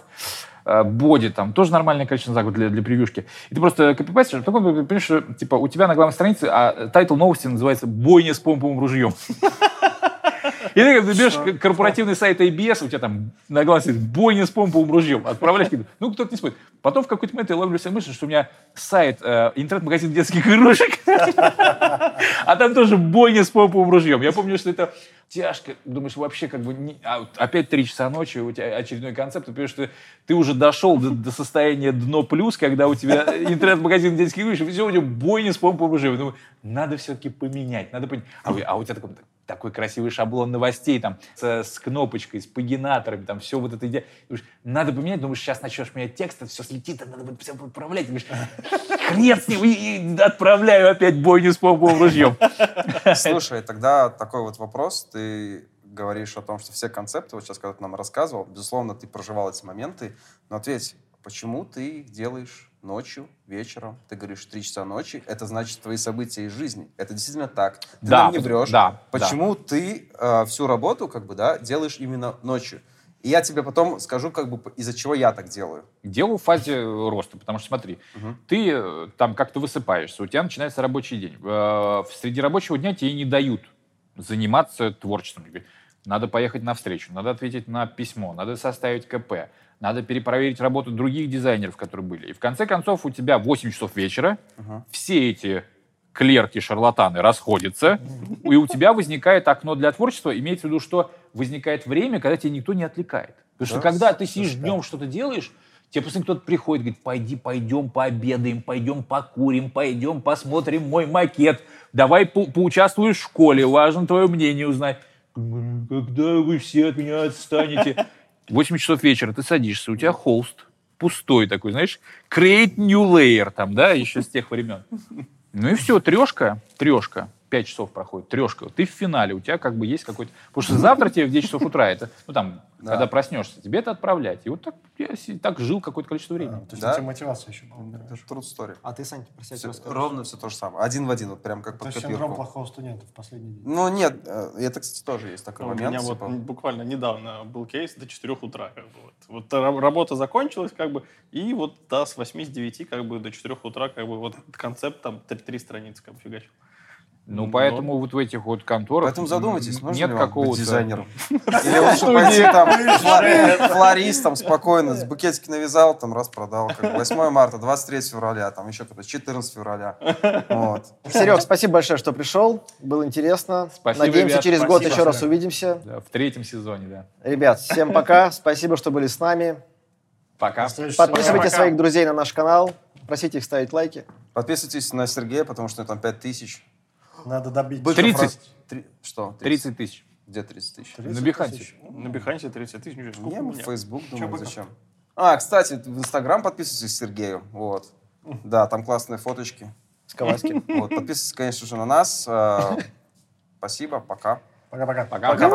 э, body, там тоже нормальное количество знаков для, для превьюшки. И ты просто копипастишь, а потом понимаешь, что типа у тебя на главной странице, а title новости называется «Бойня с помповым ружьем». И ты как берешь корпоративный сайт ABS, у тебя там на странице «Бойня с помповым ружьем», отправляешь, ну, кто-то не смотрит. Потом в какой-то момент я ловлю себя мысль, что у меня сайт, э, интернет-магазин детских игрушек, а там тоже бойня с помповым ружьем. Я помню, что это тяжко. Думаешь, вообще как бы... не- а опять три часа ночи, у тебя очередной концепт, ты понимаешь, что ты уже дошел до, до состояния дно плюс, когда у тебя интернет-магазин детских игрушек, и все, у тебя бойня с помповым ружьем. Думаю, надо все-таки поменять, надо поменять. А, а у тебя такой, такой красивый шаблон новостей, там, с, с кнопочкой, с пагинаторами, там, все вот это идея. Надо поменять, думаешь, сейчас начнешь менять текст, все слетит, надо будет все отправлять. Думаешь, хрен с ним, и отправляю опять бойню с помповым ружьем. Слушай, тогда такой вот вопрос. Ты говоришь о том, что все концепты, вот сейчас, когда ты нам рассказывал, безусловно, ты проживал эти моменты, но ответь, почему ты их делаешь ночью, вечером? Ты говоришь 3 часа ночи, это значит твои события из жизни. Это действительно так. Ты Да, нам не врешь. да, Почему ты э, всю работу, как бы, да, делаешь именно ночью? И я тебе потом скажу, как бы, из-за чего я так делаю. Делаю в фазе роста, потому что смотри, Мгм. ты э, там как-то высыпаешься, у тебя начинается рабочий день. Э, Среди рабочего дня тебе не дают заниматься творчеством. Надо поехать на встречу, надо ответить на письмо, надо составить КП, надо перепроверить работу других дизайнеров, которые были. И в конце концов у тебя 8 часов вечера, Мгм. все эти клерки, шарлатаны расходятся, и у тебя возникает окно для творчества. Имеется в виду, что возникает время, когда тебя никто не отвлекает. Потому что Да, когда ты слушай, сидишь да. днем что-то делаешь, тебе просто кто-то приходит, говорит, пойди, пойдем пообедаем, пойдем покурим, пойдем посмотрим мой макет, давай по- поучаствуешь в школе, важно твое мнение узнать. Когда вы все от меня отстанете? 8 часов вечера ты садишься, у тебя холст пустой такой, знаешь, create new layer там, да, еще с тех времен. Ну и все, трешка, трешка. Пять часов проходит, трешка. Ты в финале, у тебя как бы есть какой-то... Потому что завтра тебе в 10 часов утра, это, ну там, Да. когда проснешься, тебе это отправлять. И вот так я так жил какое-то количество А, времени. то есть Да? у тебя мотивация еще была. Это true story. А ты, Сань, Всё- расскажи. ровно все то же самое. Один в один, вот прям как То под есть синдром копирку. плохого студента в последний день. Ну, нет, э, это, кстати, тоже есть такой Ну, У момент. меня вот типа, буквально недавно был кейс до 4 утра. Как бы, вот. Вот ра- работа закончилась, как бы, и вот да, с 8 с 9 как бы, до 4 утра как бы, вот концепт там три, три страницы как бы, фигачил. Ну, Ну, поэтому вот в этих вот конторах Поэтому задумайтесь, нужно нет ли вам какого-то... быть дизайнером? Или лучше пойти там флористом спокойно, с букетики навязал, там раз продал. Как бы 8 марта, 23 февраля, там еще когда 14 февраля. Вот. Серег, спасибо большое, что пришел. Было интересно. Спасибо, Надеемся, ребят, через год еще раз увидимся. Да, в третьем сезоне, да. Ребят, всем пока. Спасибо, что были с нами. Пока. Подписывайте своих друзей на наш канал. Просите их ставить лайки. Подписывайтесь на Сергея, потому что там 5 тысяч. Надо добить. Быков 30. раз- Три- Что? 30 тысяч. Где 30 тысяч? 30 На Бихансе. тысяч. На Бихансе 30 тысяч, сколько мы в? Facebook Чё, думаем, Быков? зачем. А, кстати, в Инстаграм подписывайтесь Сергею. Вот. Да, там классные фоточки. С Ковальским. Вот, подписывайтесь, конечно же, на нас. Э, Спасибо, пока. Пока-пока. Пока-пока.